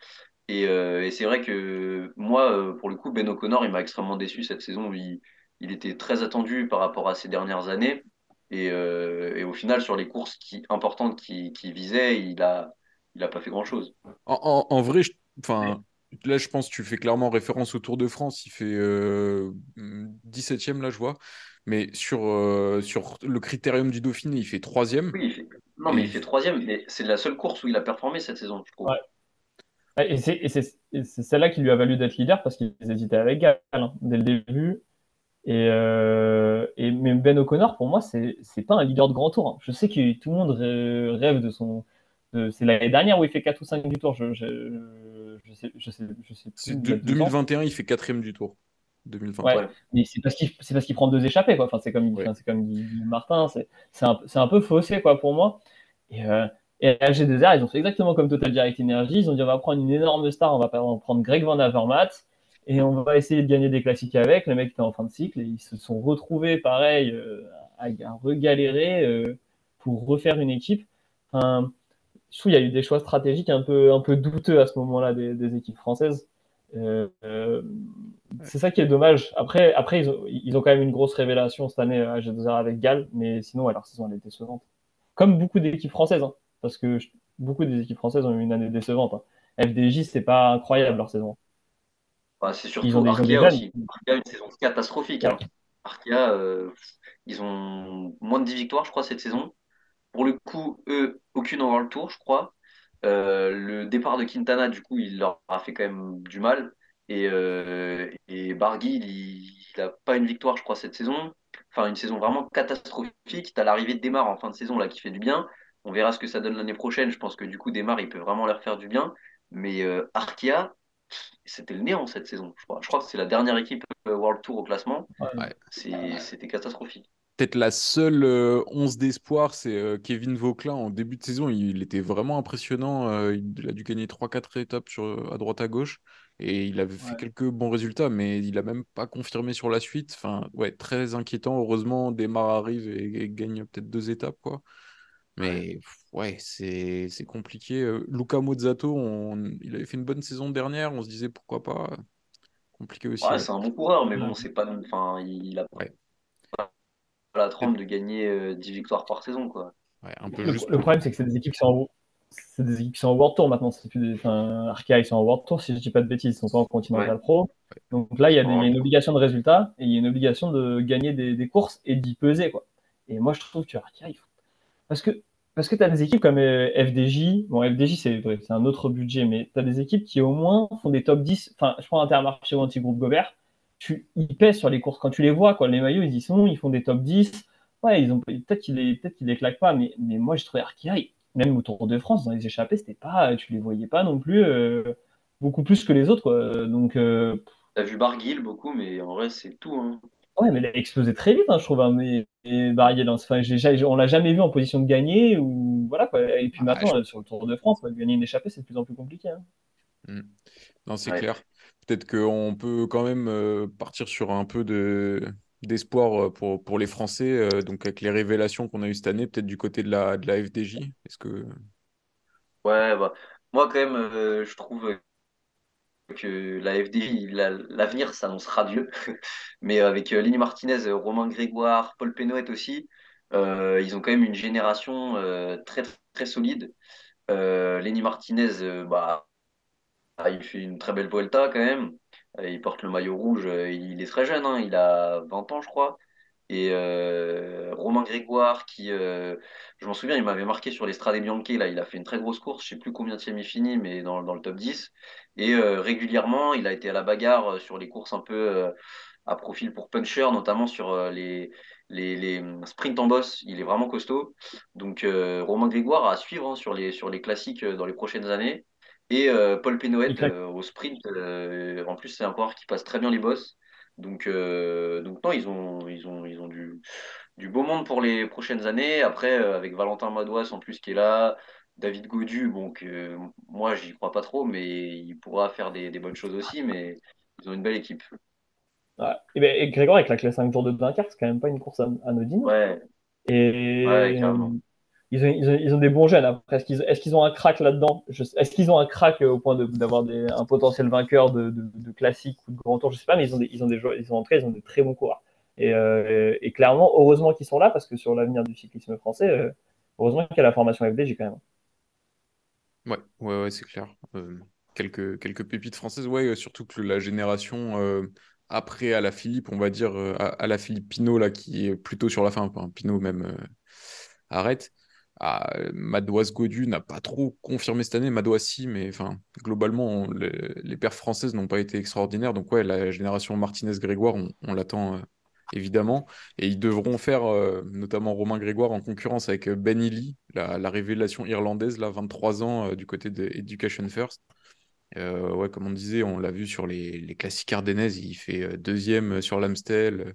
Et, euh, et c'est vrai que moi, pour le coup, Ben O'Connor, il m'a extrêmement déçu cette saison. Il, il était très attendu par rapport à ces dernières années. Et, euh, et au final, sur les courses qui, importantes qu'il qui visait, il n'a il a pas fait grand-chose. En, en, vrai, je, enfin, là, je pense que tu fais clairement référence au Tour de France. Il fait 17e, euh, là, je vois. Mais sur, euh, sur le critérium du Dauphiné, il fait 3e. Oui, il fait... Non, mais il fait 3e. Mais c'est la seule course où il a performé cette saison, je trouve. Ouais. Et c'est celle-là qui lui a valu d'être leader parce qu'ils hésitaient avec Gall hein, dès le début. Et, euh, et, mais Ben O'Connor, pour moi, c'est c'est pas un leader de grand tour. Hein. Je sais que tout le monde rêve de son. C'est l'année dernière où il fait 4 ou 5 du tour. Je, je, je sais, je sais, je sais plus. 2021, il fait 4 du tour. 2023. Ouais, mais c'est parce qu'il parce qu'il prend deux échappées. Quoi. Enfin, c'est comme, ouais. c'est comme dit Martin. C'est un, un, peu faussé quoi, pour moi. Et, euh, et à G2R, ils ont fait exactement comme Total Direct Energy. Ils ont dit on va prendre une énorme star, on va prendre Greg Van Avermaet et on va essayer de gagner des classiques avec. Le mec était en fin de cycle et ils se sont retrouvés pareil euh, à, regalérer euh, pour refaire une équipe. Enfin, je trouve qu'il y a eu des choix stratégiques un peu, un peu douteux à ce moment-là des, équipes françaises. Euh, c'est ça qui est dommage. Après, après ils, ont, ils ont quand même une grosse révélation cette année à G2R avec Gall, mais sinon, leur saison elle est décevante. Comme beaucoup d'équipes françaises, hein, parce que beaucoup des équipes françaises ont eu une année décevante. Hein. FDJ, c'est pas incroyable leur saison c'est surtout ils ont Arkea aussi. Arkea, une saison catastrophique. Hein. Arkea, euh, ils ont moins de 10 victoires, je crois, cette saison. Pour le coup, eux, aucune en World Tour, je crois. Euh, le départ de Quintana, du coup, il leur a fait quand même du mal. Et, euh, et Barguil, il n'a pas une victoire, je crois, cette saison. Enfin, une saison vraiment catastrophique. Tu as l'arrivée de Démarre en fin de saison là, qui fait du bien. On verra ce que ça donne l'année prochaine. Je pense que du coup, Démarre, il peut vraiment leur faire du bien. Mais euh, Arkea, c'était le néant cette saison. Je crois, je crois que c'est la dernière équipe euh, World Tour au classement. C'était catastrophique. Peut-être la seule euh, once d'espoir, c'est euh, Kevin Vauclin. En début de saison, il, était vraiment impressionnant. il a dû gagner 3-4 étapes sur, à droite à gauche. Et il avait fait quelques bons résultats, mais il n'a même pas confirmé sur la suite. Enfin, ouais, très inquiétant. Heureusement, Desmar arrive et, gagne peut-être deux étapes. quoi. Mais ouais, c'est compliqué. Euh, Luca Mozzato, il avait fait une bonne saison dernière, on se disait pourquoi pas. Compliqué aussi. Ouais, c'est un bon coureur, mais bon, c'est pas. Enfin, il a la trempe de gagner 10 euh, victoires par saison, quoi. un peu le, juste le problème, c'est que c'est des équipes qui sont en, c'est des équipes qui sont en World Tour maintenant. C'est plus des, enfin, Arkea, ils sont en World Tour, si je dis pas de bêtises, ils sont pas en Continental Pro. Donc là, il y, a une obligation de résultat et il y a une obligation de gagner des, des courses et d'y peser, quoi. Et moi, je trouve que Arkea, il faut parce que, parce que tu as des équipes comme euh, FDJ, bon, FDJ, c'est c'est un autre budget, mais tu as des équipes qui au moins font des top 10. Enfin, je prends Intermarché ou Anti-Groupe Gobert, tu, ils pèsent sur les courses. Quand tu les vois, quoi, les maillots, ils y sont, ils font des top 10. Ouais, ils ont peut-être qu'ils les, peut les claquent pas, mais, mais moi, je trouvais Arkea, même au Tour de France, dans les échappées, c'était pas, tu les voyais pas non plus euh, beaucoup plus que les autres, quoi. Donc, euh, T'as vu Barguil beaucoup, mais en vrai, c'est tout. Hein. Ouais, mais elle a explosé très vite, hein, je trouve. Hein, mais, mais enfin, on l'a jamais vu en position de gagner. Ou, voilà, quoi. Et puis ah, maintenant, sur le Tour de France, gagner une échappée, c'est de plus en plus compliqué. Hein. Hmm. Non, c'est clair. Peut-être qu'on peut quand même euh, partir sur un peu de d'espoir euh, pour, pour les Français, euh, donc avec les révélations qu'on a eues cette année, peut-être du côté de la, de la FDJ. Est-ce que... Ouais, bah, moi quand même, je trouve que la FDJ, la- l'avenir s'annonce radieux. [laughs] Mais avec euh, Lenny Martinez, Romain Grégoire, Paul Pénoët aussi, ils ont quand même une génération très très solide. Lenny Martinez, euh, bah, il fait une très belle Vuelta quand même. Euh, Il porte le maillot rouge, euh, il est très jeune, hein, il a 20 ans je crois. Et euh, Romain Grégoire, qui, je m'en souviens, il m'avait marqué sur les Strade Bianche, là, il a fait une très grosse course, je sais plus combien de il finit, mais dans, dans le top 10. Et régulièrement, il a été à la bagarre sur les courses un peu à profil pour puncher, notamment sur les, les, les hum, sprints en boss. Il est vraiment costaud. Donc Romain Grégoire à suivre hein, sur les, sur les classiques dans les prochaines années. Et euh, Paul Pénoët euh, au sprint. euh, en plus, c'est un coureur qui passe très bien les bosses. Donc, donc non, ils ont, ils ont, ils ont du, du beau monde pour les prochaines années. Après, avec Valentin Madouas en plus qui est là, David Godu, bon, que moi, j'y crois pas trop, mais il pourra faire des, des bonnes choses aussi. Mais ils ont une belle équipe. Ouais. Et, et Grégoire avec la classe 5 jours de Dunkerque, c'est quand même pas une course an- anodine. Ouais, ouais, Et carrément. Ils ont, des bons jeunes. Après, est-ce qu'ils ont un crack là-dedans? Est-ce qu'ils ont un crack euh, au point d'avoir un potentiel vainqueur de, classique ou de grand tour? Je sais pas, mais ils ont des, ils ont joueurs, ils ont entré, ils ont des très bons coureurs. Et, euh, et clairement, heureusement qu'ils sont là parce que sur l'avenir du cyclisme français, euh, heureusement qu'il y a la formation FDJ quand même. Ouais, ouais, ouais, c'est clair. Quelques, pépites françaises, ouais, surtout que la génération après à la Philippe, on va dire à, la Philippe Pinot, là, qui est plutôt sur la fin, Pinot même arrête. Ah, Madouas Godu n'a pas trop confirmé cette année, Madouas si, mais enfin, globalement, on- le- les paires françaises n'ont pas été extraordinaires. Donc, ouais, la génération Martinez-Grégoire, on, l'attend euh, évidemment. Et ils devront faire, euh, notamment Romain Grégoire, en concurrence avec euh, Ben Illy, la, la révélation irlandaise, là, 23 ans, du côté de Education First. Ouais, comme on disait, on l'a vu sur les, les classiques ardennaises, il fait deuxième sur l'Amstel,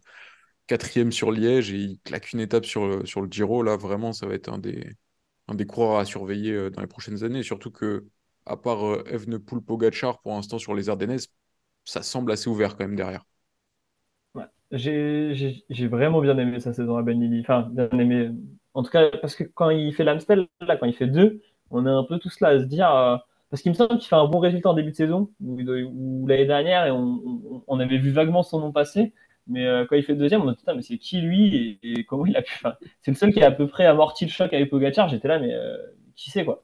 quatrième sur Liège et il claque une étape sur, le- sur le Giro. Là, vraiment, ça va être un des, un des coureurs à surveiller euh, dans les prochaines années. Surtout que, à part euh, Evenepoel Pogacar pour l'instant sur les Ardennaises, ça semble assez ouvert quand même derrière. J'ai vraiment bien aimé sa saison à Benilly. Enfin, bien aimé. En tout cas, parce que quand il fait l'Amstel, là, quand il fait deux, on est un peu tous là à se dire. euh, parce qu'il me semble qu'il fait un bon résultat en début de saison, ou l'année dernière, et on, on- on avait vu vaguement son nom passer. Mais euh, quand il fait deuxième, on me dit, putain, mais c'est qui lui et, et comment il a pu. Enfin, c'est le seul qui a à peu près amorti le choc avec Pogacar. J'étais là, mais euh, qui c'est quoi?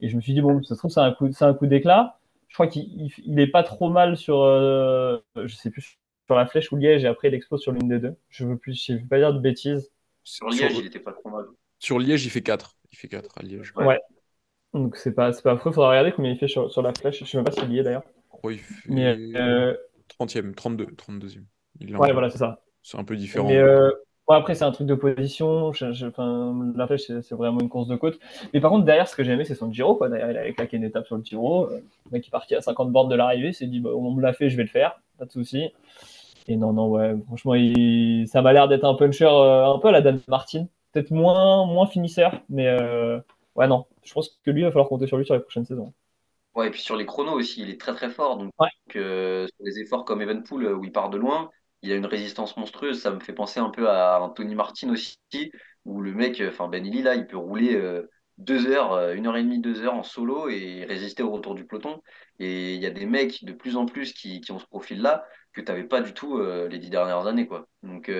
Et je me suis dit, bon, ça se trouve, c'est un coup, c'est un coup d'éclat. Je crois qu'il il, il est pas trop mal sur, euh, je sais plus, sur la flèche ou Liège, et après il explose sur l'une des deux. Je veux plus, je veux pas dire de bêtises. Sur Sur, Liège, il était pas trop mal. sur Liège, il fait 4. Il fait 4 à Liège. Ouais. Ouais. Donc c'est pas, c'est pas affreux. Faudra regarder combien il fait sur, sur la flèche. Je sais même pas s'il y est d'ailleurs. Je crois qu'il Mais fait euh, 30e, 32, 32e. Il ouais, voilà, c'est ça. C'est un peu différent. Mais euh, bon, après, c'est un truc de position. Je, je, enfin, la flèche, c'est vraiment une course de côte. Mais par contre, derrière, ce que j'ai aimé, c'est son Giro. Quoi. Derrière, il avait claqué une étape sur le Giro. Euh, Le mec est parti à 50 bornes de l'arrivée. Il s'est dit, bah, on me l'a fait, je vais le faire. Pas de souci. Et non, non, ouais, franchement, il... ça m'a l'air d'être un puncher euh, un peu à la Dan Martin. Peut-être moins, moins finisseur, mais euh, ouais, non. Je pense que lui, il va falloir compter sur lui sur les prochaines saisons. Ouais, et puis sur les chronos aussi, il est très très fort. Donc, Ouais. euh, sur des efforts comme Evenpool, où il part de loin, il a une résistance monstrueuse. Ça me fait penser un peu à Anthony Martin aussi, où le mec, euh, enfin Ben là, il peut rouler euh, deux heures, euh, une heure et demie, deux heures en solo et résister au retour du peloton. Et il y a des mecs de plus en plus qui, ont ce profil-là que tu n'avais pas du tout euh, les dix dernières années, quoi. Donc,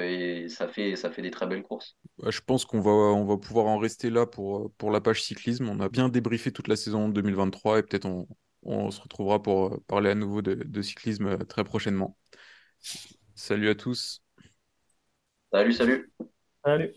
ça fait, ça fait des très belles courses. Je pense qu'on va, on va pouvoir en rester là pour, pour la page cyclisme. On a bien débriefé toute la saison 2023 et peut-être on, on se retrouvera pour parler à nouveau de, cyclisme très prochainement. Salut à tous. Salut, salut! Allez.